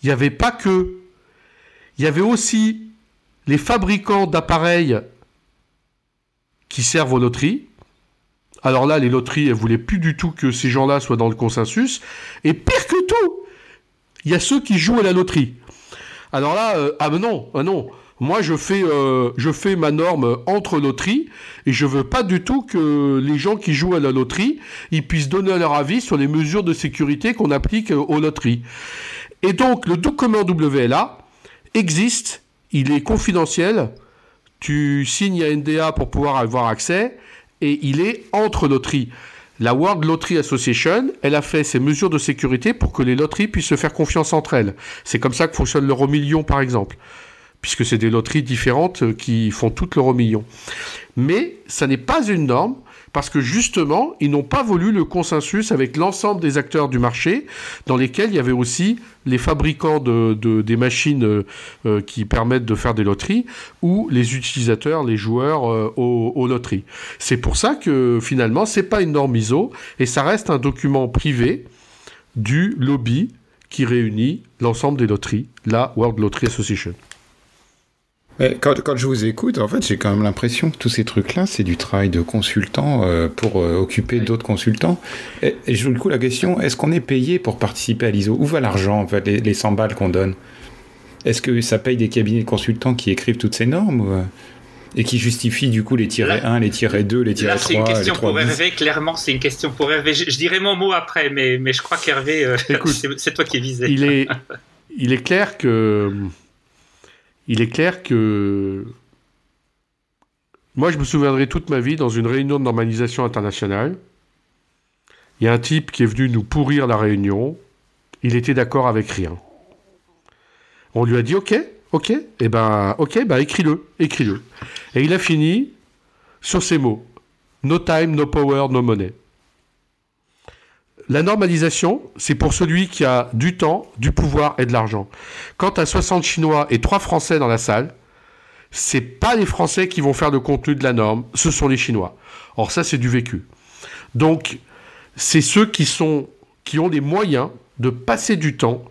il n'y avait pas que. Il y avait aussi les fabricants d'appareils qui servent aux loteries. Alors là, les loteries, elles voulaient plus du tout que ces gens-là soient dans le consensus. Et pire que tout, il y a ceux qui jouent à la loterie. Alors là, euh, ah ben non, ah non. Moi, je fais, euh, je fais ma norme entre loteries et je veux pas du tout que les gens qui jouent à la loterie, ils puissent donner leur avis sur les mesures de sécurité qu'on applique euh, aux loteries. Et donc, le document WLA existe, il est confidentiel. Tu signes un NDA pour pouvoir avoir accès et il est entre loteries. La World Lottery Association, elle a fait ses mesures de sécurité pour que les loteries puissent se faire confiance entre elles. C'est comme ça que fonctionne l'euro million, par exemple, puisque c'est des loteries différentes euh, qui font toutes l'euro million. Mais ça n'est pas une norme parce que justement, ils n'ont pas voulu le consensus avec l'ensemble des acteurs du marché, dans lesquels il y avait aussi les fabricants de, des machines euh, euh, qui permettent de faire des loteries, ou les utilisateurs, les joueurs euh, aux, loteries. C'est pour ça que finalement, c'est pas une norme ISO, et ça reste un document privé du lobby qui réunit l'ensemble des loteries, la World Lottery Association. Quand, quand, je vous écoute, en fait, j'ai quand même l'impression que tous ces trucs-là, c'est du travail de consultant euh, pour euh, occuper d'autres consultants. Et, et, je vous le coup la question est-ce qu'on est payé pour participer à l'ISO? Où va l'argent, en fait, les, les 100 balles qu'on donne? Est-ce que ça paye des cabinets de consultants qui écrivent toutes ces normes ou, euh, et qui justifient du coup les tirets 1, les tirets 2, les tirets 3 C'est une question pour Hervé, clairement, c'est une question pour Hervé. Je, je, dirai mon mot après, mais, mais je crois qu'Hervé, (laughs) c'est toi qui es visé. Il est, (laughs) il est clair que il est clair que moi, je me souviendrai toute ma vie dans une réunion de normalisation internationale. Il y a un type qui est venu nous pourrir la réunion. Il était d'accord avec rien. On lui a dit OK, OK, et eh ben OK, ben écris-le, écris-le. Et il a fini sur ces mots No time, no power, no money. La normalisation, c'est pour celui qui a du temps, du pouvoir et de l'argent. Quant à 60 Chinois et 3 Français dans la salle, c'est pas les Français qui vont faire le contenu de la norme, ce sont les Chinois. Or ça, c'est du vécu. Donc, c'est ceux qui qui ont les moyens de passer du temps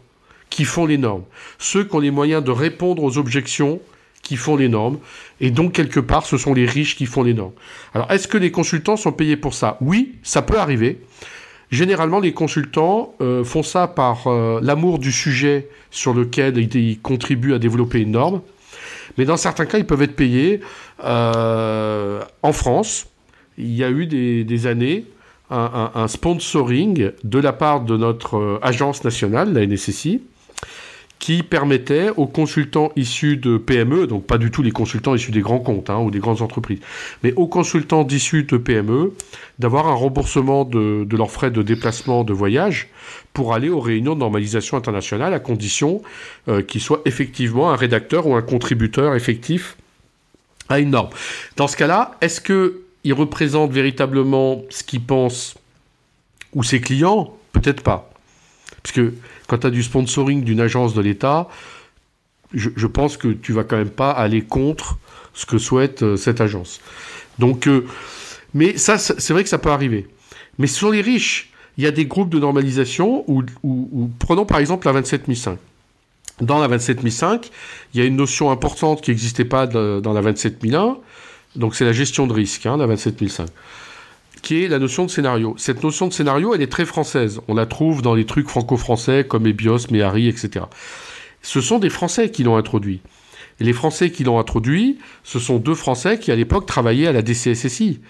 qui font les normes. Ceux qui ont les moyens de répondre aux objections qui font les normes. Et donc, quelque part, ce sont les riches qui font les normes. Alors, est-ce que les consultants sont payés pour ça? Oui, ça peut arriver. Généralement, les consultants euh, font ça par euh, l'amour du sujet sur lequel ils, contribuent à développer une norme. Mais dans certains cas, ils peuvent être payés. Euh, en France, il y a eu des, années un, sponsoring de la part de notre agence nationale, la NSSI, qui permettait aux consultants issus de PME, donc pas du tout les consultants issus des grands comptes hein, ou des grandes entreprises, mais aux consultants issus de PME, d'avoir un remboursement de, leurs frais de déplacement, de voyage, pour aller aux réunions de normalisation internationale, à condition euh, qu'ils soient effectivement un rédacteur ou un contributeur effectif à une norme. Dans ce cas-là, est-ce que il représente véritablement ce qu'il pense ou ses clients? Peut-être pas. Parce que quand tu as du sponsoring d'une agence de l'État, je, pense que tu vas quand même pas aller contre ce que souhaite euh, cette agence. Donc, euh, mais ça, c'est vrai que ça peut arriver. Mais sur les riches, il y a des groupes de normalisation où, prenons par exemple la 27005. Dans la 27005, il y a une notion importante qui n'existait pas dans la 27001, donc c'est la gestion de risque, hein, la 27005 qui est la notion de scénario. Cette notion de scénario, elle est très française. On la trouve dans les trucs franco-français comme Ebios, Méhari, etc. Ce sont des Français qui l'ont introduit. Et les Français qui l'ont introduit, ce sont deux Français qui à l'époque travaillaient à la DCSSI.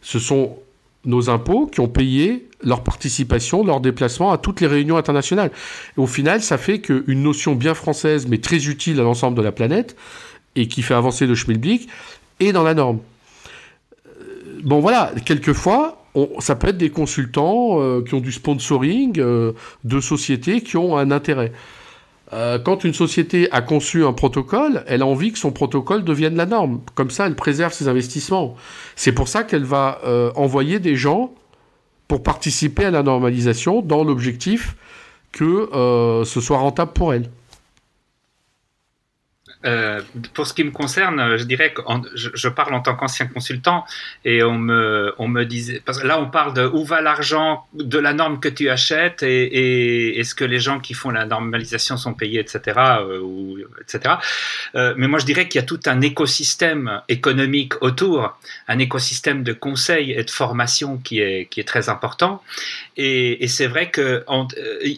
Ce sont nos impôts qui ont payé leur participation, leur déplacement à toutes les réunions internationales. Et au final, ça fait qu'une notion bien française, mais très utile à l'ensemble de la planète, et qui fait avancer le schmilblick, est dans la norme bon voilà, quelquefois, ça peut être des consultants euh, qui ont du sponsoring euh, de sociétés qui ont un intérêt. Euh, quand une société a conçu un protocole, elle a envie que son protocole devienne la norme. Comme ça, elle préserve ses investissements. C'est pour ça qu'elle va envoyer des gens pour participer à la normalisation dans l'objectif que ce soit rentable pour elle. Euh, pour ce qui me concerne, je dirais que je, parle en tant qu'ancien consultant et on me, on me disait, parce que là on parle de où va l'argent de la norme que tu achètes et, est-ce que les gens qui font la normalisation sont payés, etc. Euh, ou, etc. Euh, mais moi je dirais qu'il y a tout un écosystème économique autour, un écosystème de conseils et de formation qui est, qui est très important. Et, c'est vrai que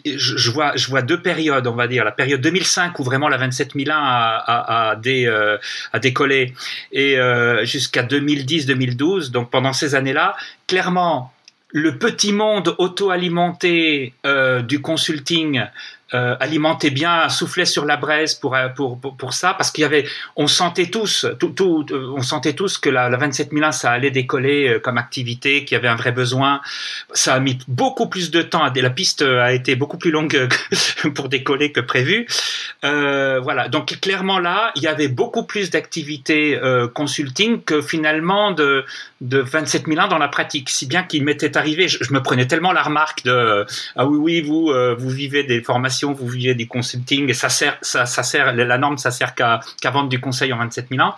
je, vois, je vois deux périodes, on va dire, la période 2005 où vraiment la 27001 a à, euh, à, décoller et euh, jusqu'à 2010-2012. Donc pendant ces années-là, clairement, le petit monde auto-alimenté euh, du consulting euh, bien, soufflait sur la braise pour, euh, pour, pour, pour ça, parce qu'il y avait, on sentait tous, tout, tout, euh, on sentait tous que la, la 27001, ça allait décoller euh, comme activité, qu'il y avait un vrai besoin. Ça a mis beaucoup plus de temps, la piste a été beaucoup plus longue (laughs) pour décoller que prévu. Euh, voilà, donc clairement là, il y avait beaucoup plus d'activités euh, consulting que finalement de, de 27001 dans la pratique, si bien qu'il m'était arrivé, je, me prenais tellement la remarque de, ah oui, oui, vous, vous vivez des formations vous vivez du consulting et ça sert, ça, sert, la norme, ça sert qu'à vendre du conseil en 27 000 ans.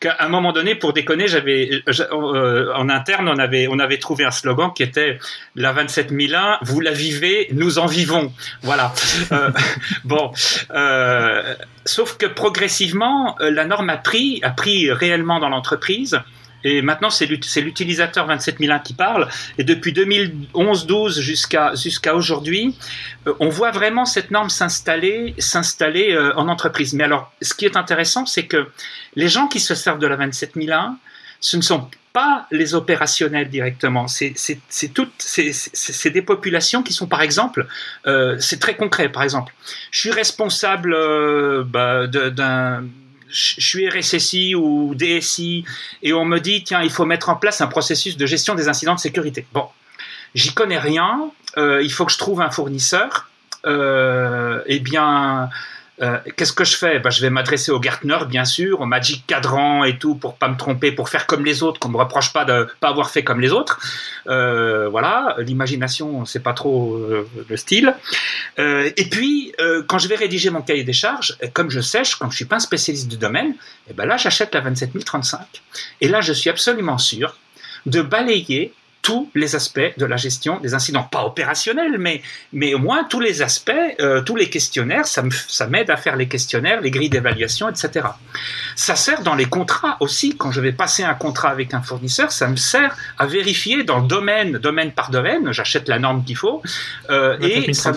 Qu'à un moment donné, pour déconner, j'avais, euh, en interne, on avait, on avait trouvé un slogan qui était la 27 001, vous la vivez, nous en vivons. Voilà. Euh, (laughs) bon. Euh, sauf que progressivement, la norme a pris, a pris réellement dans l'entreprise. Et maintenant, c'est l'utilisateur 27001 qui parle. Et depuis 2011-12 jusqu'à jusqu'à aujourd'hui, euh, on voit vraiment cette norme s'installer s'installer euh, en entreprise. Mais alors, ce qui est intéressant, c'est que les gens qui se servent de la 27001, ce ne sont pas les opérationnels directement. C'est toutes, c'est des populations qui sont, par exemple, euh, c'est très concret. Par exemple, je suis responsable euh, bah, d'un je suis RSSI ou DSI et on me dit tiens il faut mettre en place un processus de gestion des incidents de sécurité. Bon, j'y connais rien, euh, il faut que je trouve un fournisseur. Euh, eh bien, euh, qu'est-ce que je fais? Ben, Je vais m'adresser au Gartner, bien sûr, au Magic Cadran et tout, pour pas me tromper, pour faire comme les autres, qu'on me reproche pas de pas avoir fait comme les autres. Euh, voilà, l'imagination, c'est pas trop euh, le style. Et puis, quand je vais rédiger mon cahier des charges, comme je sèche, comme je suis pas un spécialiste du domaine, et eh ben là, j'achète la 27035. Et là, je suis absolument sûr de balayer tous les aspects de la gestion des incidents, pas opérationnels, mais, mais au moins tous les aspects, euh, tous les questionnaires, ça, ça m'aide à faire les questionnaires, les grilles d'évaluation, etc. Ça sert dans les contrats aussi, quand je vais passer un contrat avec un fournisseur, ça me sert à vérifier dans le domaine, domaine par domaine, j'achète la norme qu'il faut, euh, et ça,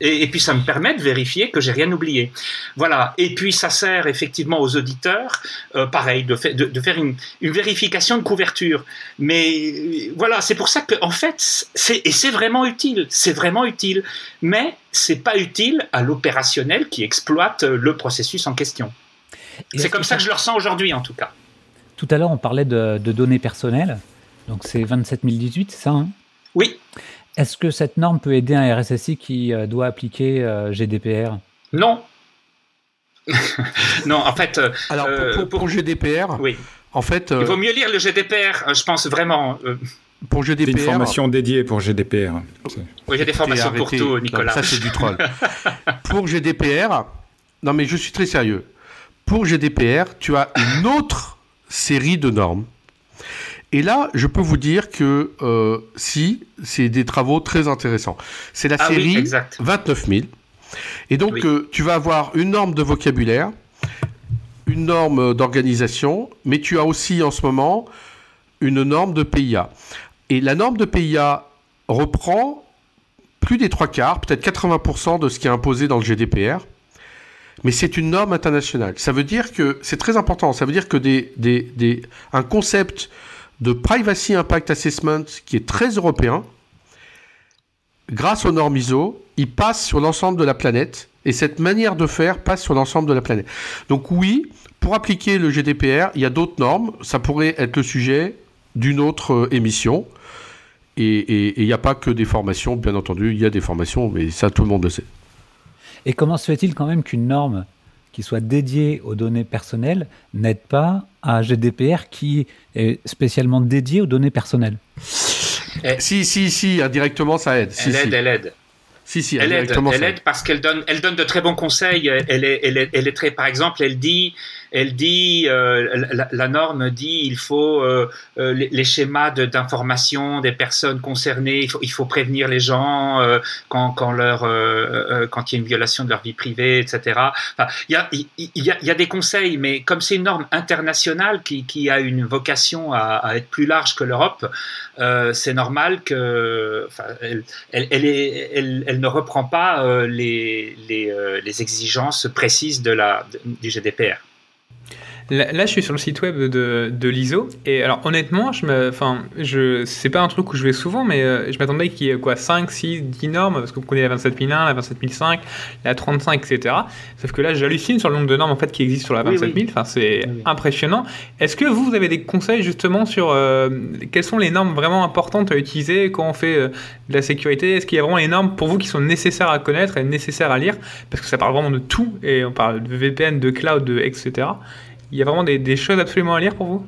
et, puis ça me permet de vérifier que j'ai rien oublié. Voilà. Et puis ça sert effectivement aux auditeurs, euh, pareil, de, de, faire une, une, vérification de couverture. Mais euh, voilà, c'est pour ça que en fait, c'est et c'est vraiment utile, c'est vraiment utile. Mais c'est pas utile à l'opérationnel qui exploite le processus en question. C'est comme ça que je le ressens aujourd'hui, en tout cas. Tout à l'heure, on parlait de, de, données personnelles. Donc c'est 27018, c'est ça hein? Oui. Est-ce que cette norme peut aider un RSSI qui euh, doit appliquer euh, GDPR Non. (laughs) non, en fait. Alors, pour, pour, GDPR, oui. En fait, Il euh, vaut mieux lire le GDPR, euh, je pense vraiment. Euh, pour C'est une GDPR, formation dédiée pour GDPR. C'est- oui, il y a des formations pour tout, Non, Nicolas. ça, c'est du troll. (laughs) pour GDPR, non, mais je suis très sérieux. Pour GDPR, tu as une autre série de normes. Et là, je peux vous dire que euh, si, c'est des travaux très intéressants. C'est la Ah oui, série exact. 29 000. Et donc, Oui. euh, tu vas avoir une norme de vocabulaire, une norme d'organisation, mais tu as aussi en ce moment une norme de PIA. Et la norme de PIA reprend plus des trois quarts, peut-être 80% de ce qui est imposé dans le GDPR. Mais c'est une norme internationale. Ça veut dire que c'est très important. Ça veut dire que des, des, des- un concept de privacy impact assessment qui est très européen, grâce aux normes ISO, il passe sur l'ensemble de la planète. Et cette manière de faire passe sur l'ensemble de la planète. Donc oui, pour appliquer le GDPR, il y a d'autres normes. Ça pourrait être le sujet d'une autre euh, émission. Et il n'y a pas que des formations, bien entendu. Il y a des formations, mais ça, tout le monde le sait. Et comment se fait-il quand même qu'une norme qui soit dédiée aux données personnelles n'aide pas à GDPR qui est spécialement dédié aux données personnelles Si, si, si, indirectement, ça aide. Si, Elle si. aide, elle aide. Si, si, Elle aide, elle aide parce qu'elle donne, elle donne de très bons conseils. Elle est, elle est, elle est très, par exemple, elle dit, elle dit, euh, la, la norme dit, il faut euh, euh, les, les schémas d'information des personnes concernées. Il faut, il faut prévenir les gens euh, quand, quand leur, euh, euh, quand il y a une violation de leur vie privée, etc. Il y a, il, y a, y a des conseils, mais comme c'est une norme internationale qui, qui a une vocation à, à être plus large que l'Europe, c'est normal que, enfin, elle, elle, elle, elle, ne reprend pas les, les, les exigences précises de la, du GDPR. Là, là, je suis sur le site web de, de l'ISO. Et alors, honnêtement, je me, enfin, je, c'est pas un truc où je vais souvent, mais euh, je m'attendais qu'il y ait quoi, 5, 6, 10 normes, parce que vous connaissez la 27001, la 27005, la 35, etc. Sauf que là, j'hallucine sur le nombre de normes en fait, qui existent sur la Oui, 27000. Enfin, c'est oui. impressionnant. Est-ce que vous, vous avez des conseils justement sur euh, quelles sont les normes vraiment importantes à utiliser quand on fait euh, de la sécurité? Est-ce qu'il y a vraiment les normes pour vous qui sont nécessaires à connaître et nécessaires à lire? Parce que ça parle vraiment de tout, et on parle de VPN, de cloud, de etc. Il y a vraiment des, choses absolument à lire pour vous?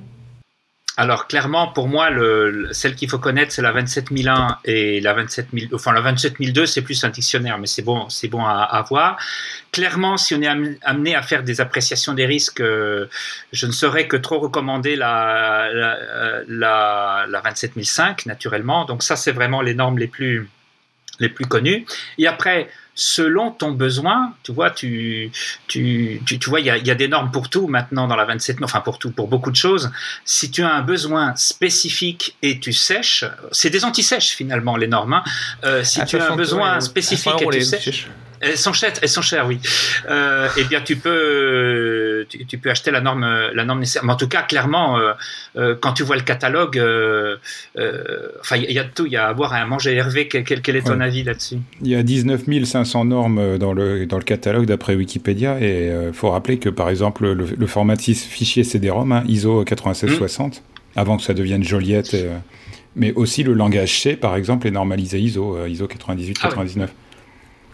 Alors clairement, pour moi, le, le- celle qu'il faut connaître, c'est la 27001 et la 27000. Enfin, la 27002, c'est plus un dictionnaire, mais c'est bon, c'est bon à, à voir. Clairement, si on est am- amené à faire des appréciations des risques, euh, je ne saurais que trop recommander la la, euh, la 27005, naturellement. Donc ça, c'est vraiment les normes les plus les plus connues. Et après, selon ton besoin, tu vois, tu, tu, tu, tu vois, il y a, il y a des normes pour tout maintenant dans la 27, enfin pour tout, pour beaucoup de choses. Si tu as un besoin spécifique et tu sèches, c'est des anti-sèches finalement les normes. hein. Euh, si À tu as un 60, besoin ouais, spécifique à 100 et tu sèches. Elles sont chères, elles sont chères, oui. Euh, eh bien, tu peux, tu, tu peux acheter la norme, la norme nécessaire. Mais en tout cas, clairement, euh, euh, quand tu vois le catalogue, enfin, il y a de tout. Il y a à boire et à manger. Hervé, quel, est ton Ouais. avis là-dessus? Il y a 19 500 normes dans le, dans le catalogue d'après Wikipédia et il faut rappeler que par exemple le, le format de fichier CD-ROM, hein, ISO 9660, avant que ça devienne Joliette, et, mais aussi le langage C par exemple est normalisé ISO, ISO 98-99.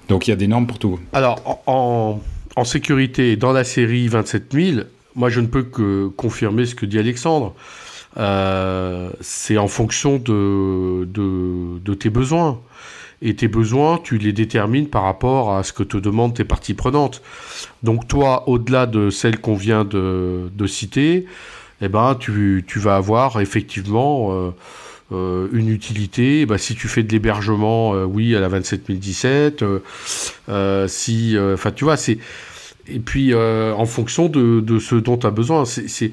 Donc il y a des normes pour tout. Alors, en, sécurité, dans la série 27000, moi, je ne peux que confirmer ce que dit Alexandre. Euh, c'est en fonction de, tes besoins. Et tes besoins, tu les détermines par rapport à ce que te demandent tes parties prenantes. Donc toi, au-delà de celles qu'on vient de, citer, eh ben, tu, tu vas avoir effectivement euh, euh, une utilité. Ben, si tu fais de l'hébergement, euh, oui, à la 27017. euh, euh, si, euh, enfin, tu vois, c'est et puis euh, en fonction de, de ce dont tu as besoin. C'est,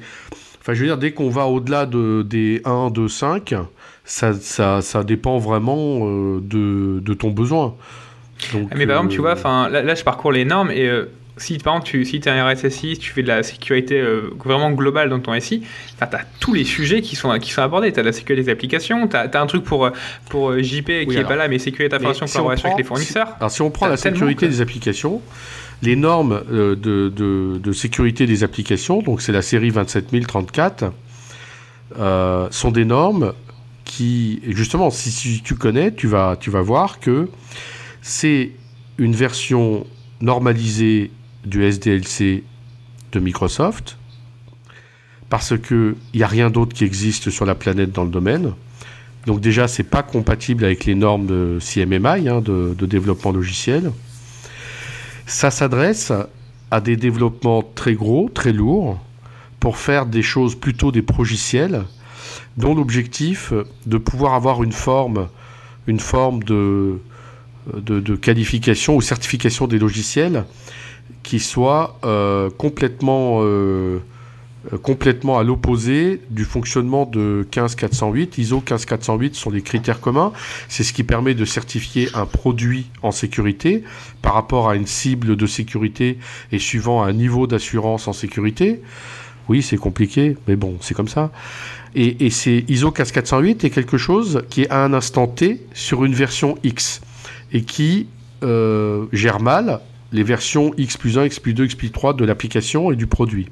enfin, je veux dire, dès qu'on va au-delà de, des 1, 2, 5, ça, ça, ça dépend vraiment de, de ton besoin. Donc, Ah, Mais par exemple, tu vois, enfin, là, là, je parcours les normes et si par exemple tu si es un RSSI, si tu fais de la sécurité euh, vraiment globale dans ton SI, tu as tous les sujets qui sont, qui sont abordés. Tu as la sécurité des applications, tu as, un truc pour, pour euh, JP qui Oui, est alors. pas là, mais sécurité d'information, si on collaboration avec prend- les fournisseurs. Alors si on prend la sécurité que- des applications, les normes euh, de, de, de sécurité des applications, donc c'est la série 27034, euh, sont des normes qui, justement, si, si tu connais, tu vas, tu vas voir que c'est une version normalisée du SDLC de Microsoft, parce qu'il n'y a rien d'autre qui existe sur la planète dans le domaine. Donc déjà, c'est pas compatible avec les normes de CMMI, hein, de, développement logiciel. Ça s'adresse à des développements très gros, très lourds, pour faire des choses plutôt des progiciels, dont l'objectif de pouvoir avoir une forme, une forme de, de qualification ou certification des logiciels qui soit euh, complètement euh, complètement à l'opposé du fonctionnement de 15408. ISO 15408 sont les critères communs. C'est ce qui permet de certifier un produit en sécurité par rapport à une cible de sécurité et suivant un niveau d'assurance en sécurité. Oui, c'est compliqué, mais bon, c'est comme ça. Et, et c'est ISO 15408 est quelque chose qui est à un instant T sur une version X et qui euh, gère mal les versions X plus 1, X plus 2, X plus 3 de l'application et du produit.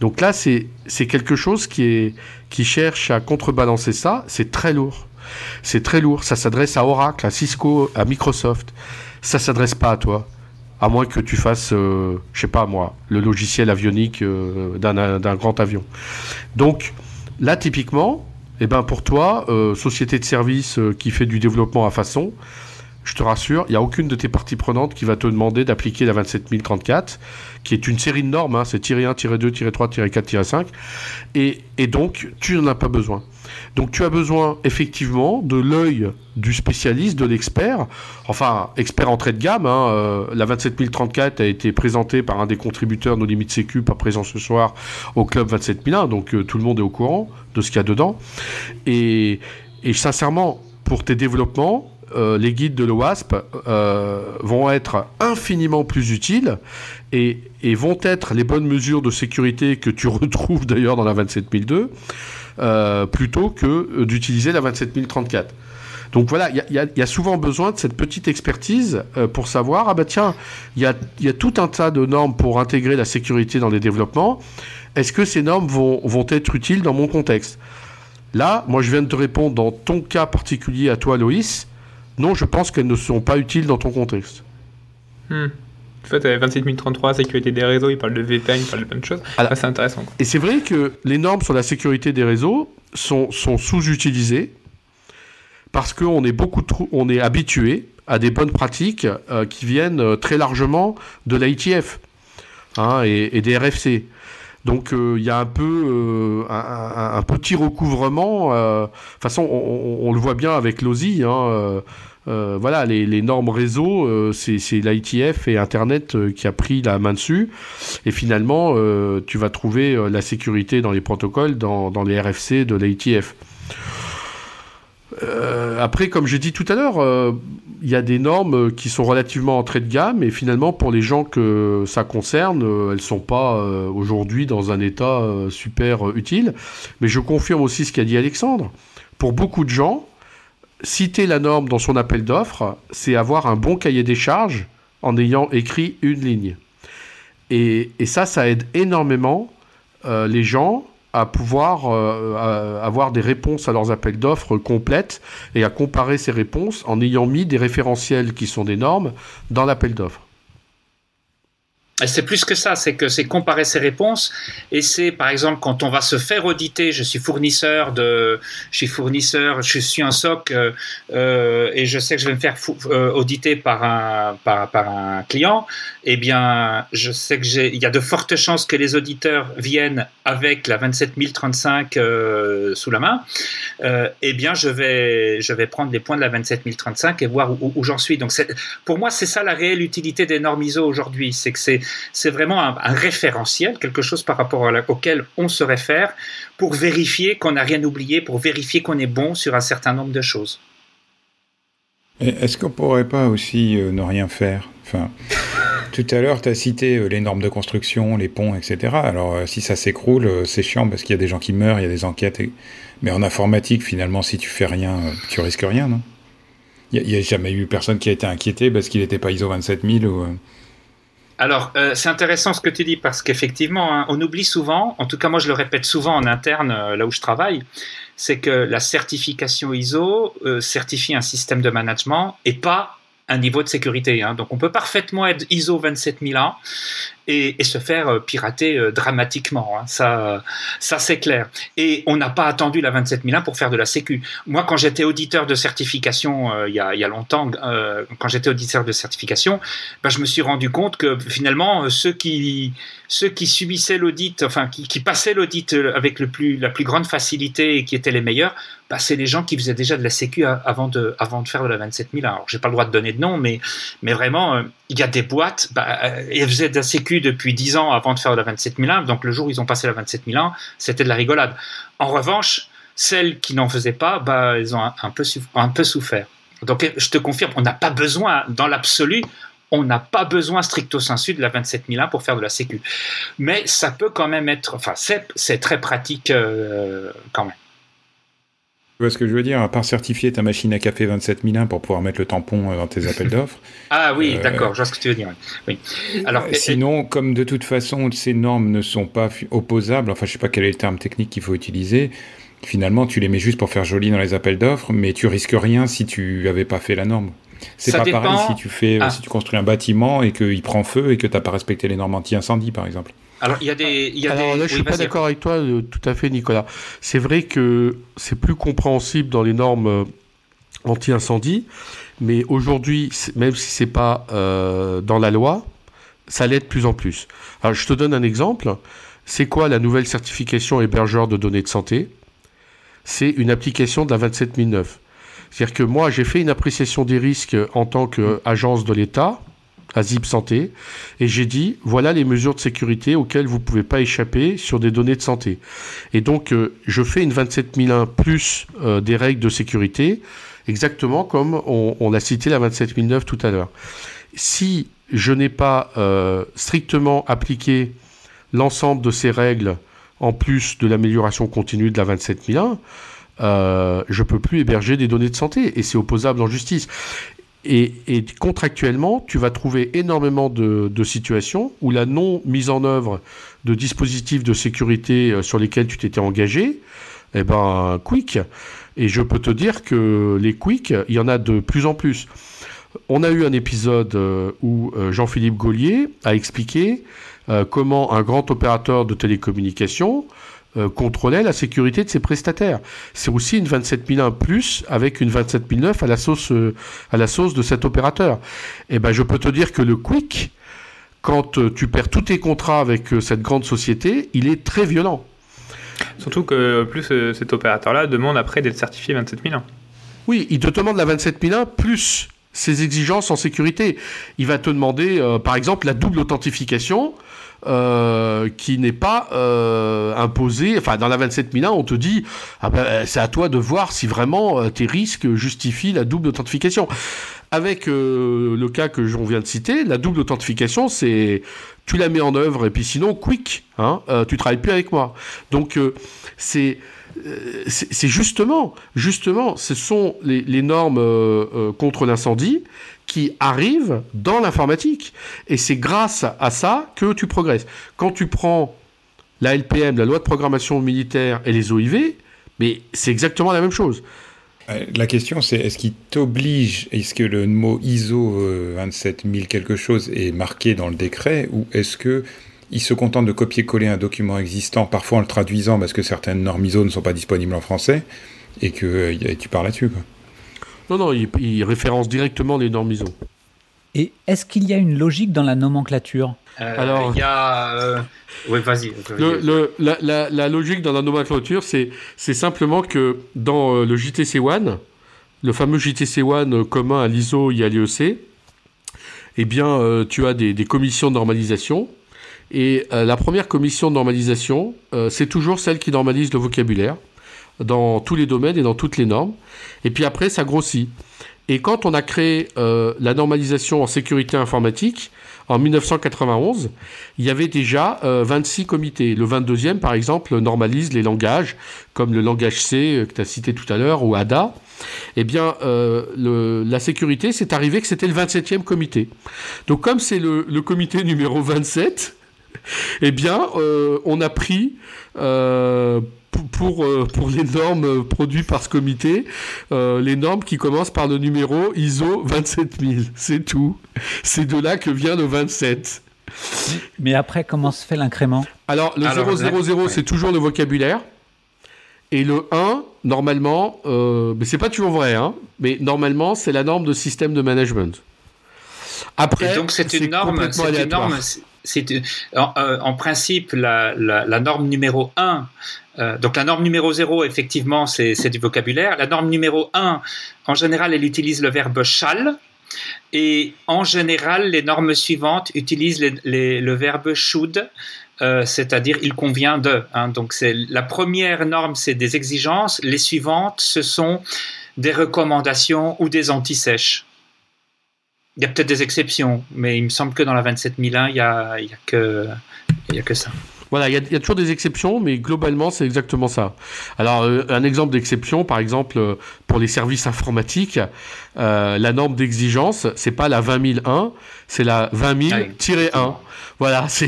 Donc là, c'est quelque chose qui, est, qui cherche à contrebalancer ça. C'est très lourd. C'est très lourd. Ça s'adresse à Oracle, à Cisco, à Microsoft. Ça s'adresse pas à toi. À moins que tu fasses, euh, je sais pas moi, le logiciel avionique euh, d'un grand avion. Donc là, typiquement, eh ben pour toi, euh, société de service euh, qui fait du développement à façon, je te rassure, il n'y a aucune de tes parties prenantes qui va te demander d'appliquer la 27034, qui est une série de normes, hein, c'est tiré 1, tiré 2, tiré 3, tiré 4, tiré 5, et, donc tu n'en as pas besoin. Donc tu as besoin effectivement de l'œil du spécialiste, de l'expert, enfin expert entrée de gamme. Hein, euh, la 27034 a été présentée par un des contributeurs nos limites sécu, pas présent ce soir au club 27001, donc euh, tout le monde est au courant de ce qu'il y a dedans. Et sincèrement, pour tes développements, euh, les guides de l'OASP euh, vont être infiniment plus utiles et, vont être les bonnes mesures de sécurité que tu (laughs) retrouves d'ailleurs dans la 27002 euh, plutôt que d'utiliser la 27034. Donc voilà, il y, a souvent besoin de cette petite expertise pour savoir, ah bah tiens, il y a, y a, tout un tas de normes pour intégrer la sécurité dans les développements. Est-ce que ces normes vont, vont être utiles dans mon contexte? Là, moi je viens de te répondre dans ton cas particulier à toi, Loïs. Non, je pense qu'elles ne sont pas utiles dans ton contexte. Hmm. En fait, 27033, sécurité des réseaux, il parle de VPN, il parle de plein de choses. C'est intéressant. Quoi. Et c'est vrai que les normes sur la sécurité des réseaux sont, sont sous-utilisées parce qu'on est beaucoup trop, on est habitué à des bonnes pratiques euh, qui viennent euh, très largement de l'ITF hein, et, et, des RFC. Donc il euh, y a un peu euh, un, petit recouvrement. De toute façon, on, le voit bien avec l'OSI. Hein, euh, voilà, les, normes réseau, euh, c'est l'ITF et Internet euh, qui a pris la main dessus. Et finalement, tu vas trouver la sécurité dans les protocoles, dans les RFC de l'ITF. Après, comme j'ai dit tout à l'heure, il y a des normes qui sont relativement entrées de gamme et finalement, pour les gens que ça concerne, elles sont pas aujourd'hui dans un état super utile. Mais je confirme aussi ce qu'a dit Alexandre. Pour beaucoup de gens, citer la norme dans son appel d'offres, c'est avoir un bon cahier des charges en ayant écrit une ligne. Et, et ça, ça aide énormément euh, les gens à pouvoir euh, avoir des réponses à leurs appels d'offres complètes et à comparer ces réponses en ayant mis des référentiels qui sont des normes dans l'appel d'offres. C'est plus que ça, c'est que c'est comparer ses réponses et c'est par exemple quand on va se faire auditer, je suis fournisseur de, je suis fournisseur, je suis un SOC euh, euh, et je sais que je vais me faire euh, auditer par un par, par, un client, eh bien je sais que j'ai, il y a de fortes chances que les auditeurs viennent avec la 27035 euh, sous la main. eh bien je vais je vais prendre les points de la 27035 et voir où, où j'en suis. Donc pour moi c'est ça la réelle utilité des normes ISO aujourd'hui, c'est que c'est c'est vraiment un, référentiel, quelque chose par rapport auquel on se réfère pour vérifier qu'on n'a rien oublié, pour vérifier qu'on est bon sur un certain nombre de choses. Est-ce qu'on pourrait pas aussi euh, ne rien faire? Enfin, Tout à l'heure, tu as cité euh, les normes de construction, les ponts, etc. Alors, euh, si ça s'écroule, c'est chiant parce qu'il y a des gens qui meurent, il y a des enquêtes. Mais en informatique, finalement, si tu fais rien, tu risques rien, non? Il n'y a, a, jamais eu personne qui a été inquiété parce qu'il n'était pas ISO 27000 ou. Alors, euh, c'est intéressant ce que tu dis parce qu'effectivement, hein, on oublie souvent, en tout cas moi je le répète souvent en interne euh, là où je travaille, c'est que la certification ISO euh, certifie un système de management et pas un niveau de sécurité. Hein. Donc on peut parfaitement être ISO 27001 et, se faire pirater dramatiquement. Hein. Ça, ça c'est clair. Et on n'a pas attendu la 27001 pour faire de la sécu. Moi, quand j'étais auditeur de certification il, y a, y a, longtemps, quand j'étais auditeur de certification, ben, je me suis rendu compte que finalement, ceux qui, ceux qui subissaient l'audit, enfin qui, passaient l'audit avec le plus, la plus grande facilité et qui étaient les meilleurs, bah, c'est les gens qui faisaient déjà de la sécu avant de, avant de faire de la 27000. Alors, j'ai pas le droit de donner de nom, mais, mais vraiment, euh, il y a des boîtes, euh, elles faisaient de la sécu depuis 10 ans avant de faire la 27001. Donc, le jour où ils ont passé la 27001, c'était de la rigolade. En revanche, celles qui n'en faisaient pas, bah, elles ont un, peu, un peu souffert. Donc, je te confirme, on n'a pas besoin, dans l'absolu, on n'a pas besoin stricto sensu de la 27001 pour faire de la sécu. Mais ça peut quand même être, enfin, c'est très pratique euh, quand même. Tu vois ce que je veux dire? À part certifier ta machine à café 27001 pour pouvoir mettre le tampon euh, dans tes appels (laughs) d'offres. ah oui, euh, d'accord, je vois ce que tu veux dire. Oui. Alors, sinon, comme de toute façon, ces normes ne sont pas opposables, enfin, je sais pas quel est le terme technique qu'il faut utiliser. Finalement, tu les mets juste pour faire joli dans les appels d'offres, mais tu risques rien si tu avais pas fait la norme. C'est pas pareil si tu fais, ah. si tu construis un bâtiment et qu'il prend feu et que tu n'as pas respecté les normes anti-incendie, par exemple. Alors, il y a des. Y a Alors, là, je suis pas d'accord avec toi euh, tout à fait, Nicolas. C'est vrai que c'est plus compréhensible dans les normes euh, anti-incendie, mais aujourd'hui, même si c'est pas euh, dans la loi, ça l'est de plus en plus. Alors, je te donne un exemple. C'est quoi la nouvelle certification hébergeur de données de santé? C'est une application de la 27009. C'est-à-dire que moi, j'ai fait une appréciation des risques en tant qu'agence de l'État à Zip Santé, et j'ai dit, voilà les mesures de sécurité auxquelles vous ne pouvez pas échapper sur des données de santé. Et donc, euh, je fais une 27001 plus euh, des règles de sécurité, exactement comme on, a cité la 27009 tout à l'heure. Si je n'ai pas euh, strictement appliqué l'ensemble de ces règles, en plus de l'amélioration continue de la 27001, euh, je peux plus héberger des données de santé et c'est opposable en justice. Et, contractuellement, tu vas trouver énormément de, situations où la non mise en œuvre de dispositifs de sécurité euh, sur lesquels tu t'étais engagé, eh ben, quick. Et je peux te dire que les quick, il y en a de plus en plus. On a eu un épisode euh, où euh, Jean-Philippe Gaulier a expliqué comment un grand opérateur de télécommunications euh, contrôlait la sécurité de ses prestataires. C'est aussi une 27001 plus avec une 27009 à la sauce, euh, à la sauce de cet opérateur. Et eh ben, je peux te dire que le Quick, quand euh, tu perds tous tes contrats avec cette grande société, il est très violent. Surtout que plus cet opérateur-là demande après d'être certifié 27001. Oui, il te demande la 27001 plus ses exigences en sécurité. Il va te demander, par exemple, la double authentification. Euh, qui n'est pas euh, imposé. Enfin, dans la 27001, on te dit, ah ben, euh, c'est à toi de voir si vraiment tes risques justifient la double authentification. Avec le cas que j'en viens de citer, la double authentification, c'est tu la mets en œuvre et puis sinon, quick, hein, tu travailles plus avec moi. Donc, c'est c'est justement, justement, ce sont les, les normes contre l'incendie qui arrivent dans l'informatique. Et c'est grâce à ça que tu progresses. Quand tu prends la LPM, la loi de programmation militaire et les OIV, mais c'est exactement la même chose. Euh, la question, c'est est-ce qu'il t'oblige, est-ce que le mot ISO 27000 quelque chose est marqué dans le décret, ou est-ce que il se contente de copier-coller un document existant, parfois en le traduisant parce que certaines normes ISO ne sont pas disponibles en français, et que euh, tu parles là-dessus non, non, il, référence directement les normes ISO. Et est-ce qu'il y a une logique dans la nomenclature euh, Alors, il y a. Euh, oui, vas-y. la, logique dans la nomenclature, c'est simplement que dans euh, le JTC One, le fameux JTC One commun à l'ISO et à l'IEC, eh bien, tu as des, des, commissions de normalisation. Et la première commission de normalisation, c'est toujours celle qui normalise le vocabulaire dans tous les domaines et dans toutes les normes. Et puis après, ça grossit. Et quand on a créé euh, la normalisation en sécurité informatique, en 1991, il y avait déjà 26 euh, comités. Le 22e, par exemple, normalise les langages, comme le langage C euh, que tu as cité tout à l'heure, ou ADA. Eh bien, la sécurité, c'est arrivé que c'était le 27e comité. Donc, comme c'est le, le, comité numéro 27, (laughs) eh bien, on a pris pour, euh, pour, les normes euh, produites par ce comité, euh, les normes qui commencent par le numéro ISO 27000. C'est tout. C'est de là que vient le 27. Mais après, comment se fait l'incrément? Alors, le Alors, 000, c'est toujours le vocabulaire. Et le 1, normalement, euh, mais c'est pas toujours vrai, hein, mais normalement, c'est la norme de système de management. Après, Et donc c'est une norme, c'est une en, euh, en principe la, norme numéro 1, euh, donc la norme numéro 0 effectivement c'est du vocabulaire, la norme numéro 1 en général elle utilise le verbe shall et en général les normes suivantes utilisent le verbe should. euh, c'est-à-dire il convient de. hein. donc c'est la première norme, c'est des exigences. Les suivantes, ce sont des recommandations ou des anti-sèches. Il y a peut-être des exceptions, mais il me semble que dans la 27001, il y a, il y a que il y a que ça. Voilà, il y, a- il y a toujours des exceptions, mais globalement, c'est exactement ça. Alors, euh, un exemple d'exception, par exemple, euh, pour les services informatiques, euh, la norme d'exigence, c'est pas la 20001, c'est la 20000-1. Voilà, (laughs) c'est...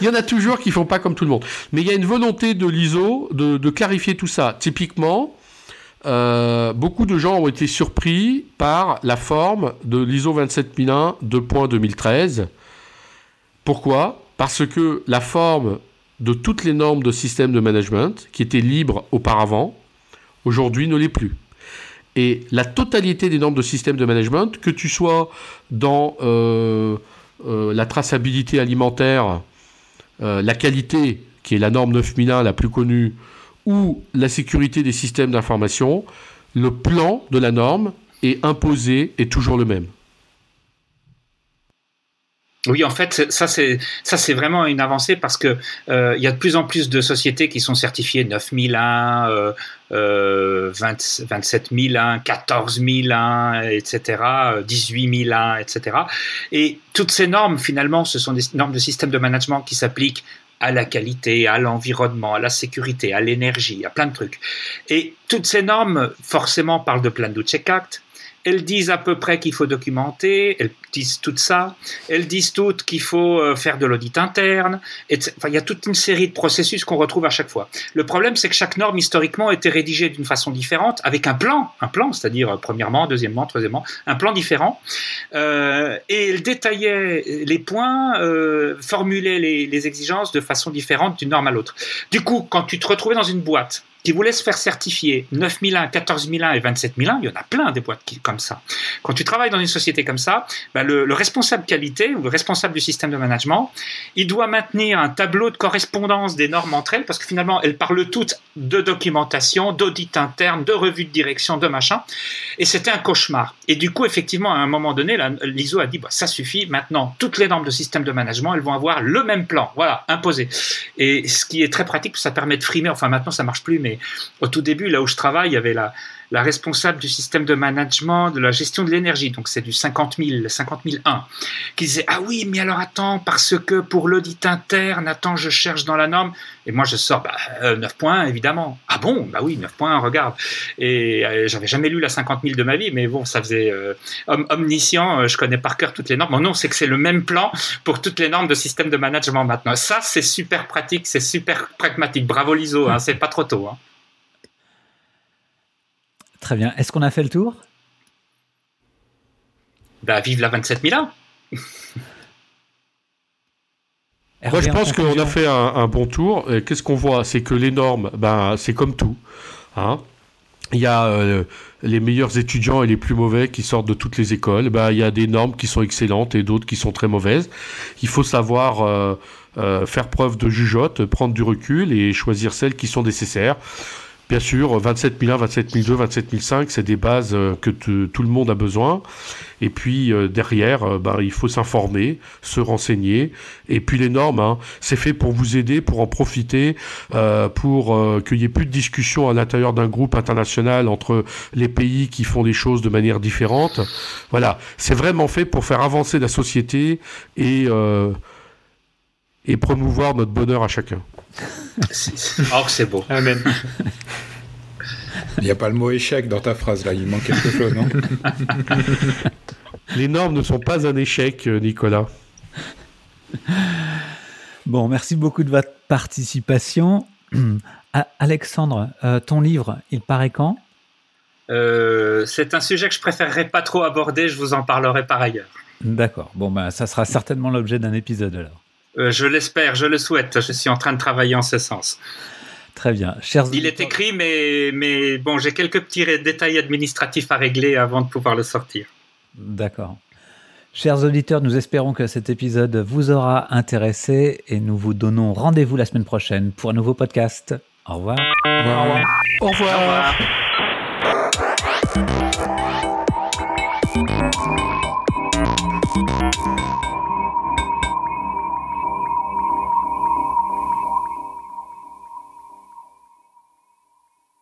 il y en a toujours qui font pas comme tout le monde. Mais il y a une volonté de l'ISO de, de clarifier tout ça. Typiquement, euh, beaucoup de gens ont été surpris par la forme de l'ISO 27001 2.2013. Pourquoi? Parce que la forme de toutes les normes de système de management, qui étaient libres auparavant, aujourd'hui ne l'est plus. Et la totalité des normes de système de management, que tu sois dans euh, euh, la traçabilité alimentaire, la qualité, qui est la norme 9001 la plus connue, ou la sécurité des systèmes d'information, le plan de la norme est imposé est toujours le même. Oui, en fait, ça c'est ça c'est vraiment une avancée parce que euh, il y a de plus en plus de sociétés qui sont certifiées 9001, euh, euh, 20 27001, 14001, etc., euh, 18001, etc. Et toutes ces normes, finalement, ce sont des normes de système de management qui s'appliquent à la qualité, à l'environnement, à la sécurité, à l'énergie, à plein de trucs. Et toutes ces normes, forcément, parlent de Plan do Check Act. Elles disent à peu près qu'il faut documenter, elles disent tout ça. Elles disent toutes qu'il faut euh, faire de l'audit interne. Enfin, il y a toute une série de processus qu'on retrouve à chaque fois. Le problème, c'est que chaque norme, historiquement, était rédigée d'une façon différente, avec un plan, un plan, c'est-à-dire euh, premièrement, deuxièmement, troisièmement, un plan différent. Euh, et elle détaillait les points, formulait les, les exigences de façon différente d'une norme à l'autre. Du coup, quand tu te retrouvais dans une boîte qui voulait se faire certifier 9001, 14001 et 27001, il y en a plein des boîtes comme ça. Quand tu travailles dans une société comme ça, ben le, le responsable qualité ou le responsable du système de management, il doit maintenir un tableau de correspondance des normes entre elles parce que finalement, elles parlent toutes de documentation, d'audit interne, de revue de direction, de machin. Et c'était un cauchemar. Et du coup, effectivement, à un moment donné, l'ISO a dit bah, ça suffit. Maintenant, toutes les normes de système de management, elles vont avoir le même plan. Voilà, imposé. Et ce qui est très pratique, ça permet de frimer. Enfin, maintenant, ça marche plus, mais au tout début, là où je travaille, il y avait la, la responsable du système de management de la gestion de l'énergie, donc c'est du 50 000, 50 001, qui disait Ah oui, mais alors attends, parce que pour l'audit interne, attends, je cherche dans la norme. Et moi, je sors bah, euh, 9 points, évidemment. Ah bon? Bah oui, 9 points, regarde. Et euh, j'avais jamais lu la 50 000 de ma vie, mais bon, ça faisait euh, om- omniscient, euh, je connais par cœur toutes les normes. Bon, non, c'est que c'est le même plan pour toutes les normes de système de management maintenant. Ça, c'est super pratique, c'est super pragmatique. Bravo l'ISO, hein, c'est pas trop tôt. Hein. Très bien. Est-ce qu'on a fait le tour? Bah, vive la 27 001 (laughs) Moi, Hervé, je en pense qu'on a fait un, un bon tour. Et Qu'est-ce qu'on voit? C'est que les normes, ben, c'est comme tout. hein. Il y a euh, les meilleurs étudiants et les plus mauvais qui sortent de toutes les écoles. Ben, il y a des normes qui sont excellentes et d'autres qui sont très mauvaises. Il faut savoir euh, euh, faire preuve de jugeote, prendre du recul et choisir celles qui sont nécessaires. Bien sûr, 27001, 27002, 27005, c'est des bases euh, que tout le monde a besoin. Et puis euh, derrière, euh, ben, il faut s'informer, se renseigner. Et puis les normes, hein, c'est fait pour vous aider, pour en profiter, euh, pour qu'il n'y ait plus de discussion à l'intérieur d'un groupe international entre les pays qui font des choses de manière différente. Voilà, c'est vraiment fait pour faire avancer la société et, et promouvoir notre bonheur à chacun. (laughs) Oh, que c'est beau. Amen. Il n'y a pas le mot échec dans ta phrase là, il manque quelque chose, non? Les normes ne sont pas un échec, euh, Nicolas. Bon, merci beaucoup de votre participation. (clears throat) Alexandre, euh, ton livre, il paraît quand? Euh, c'est un sujet que je préférerais pas trop aborder, je vous en parlerai par ailleurs. D'accord. Bon, bah, ça sera certainement l'objet d'un épisode alors. Euh, je l'espère, je le souhaite. Je suis en train de travailler en ce sens. Très bien. Chers Il est écrit, mais, mais bon, j'ai quelques petits détails administratifs à régler avant de pouvoir le sortir. D'accord. Chers auditeurs, nous espérons que cet épisode vous aura intéressé et nous vous donnons rendez-vous la semaine prochaine pour un nouveau podcast. Au revoir. Au revoir. Au revoir.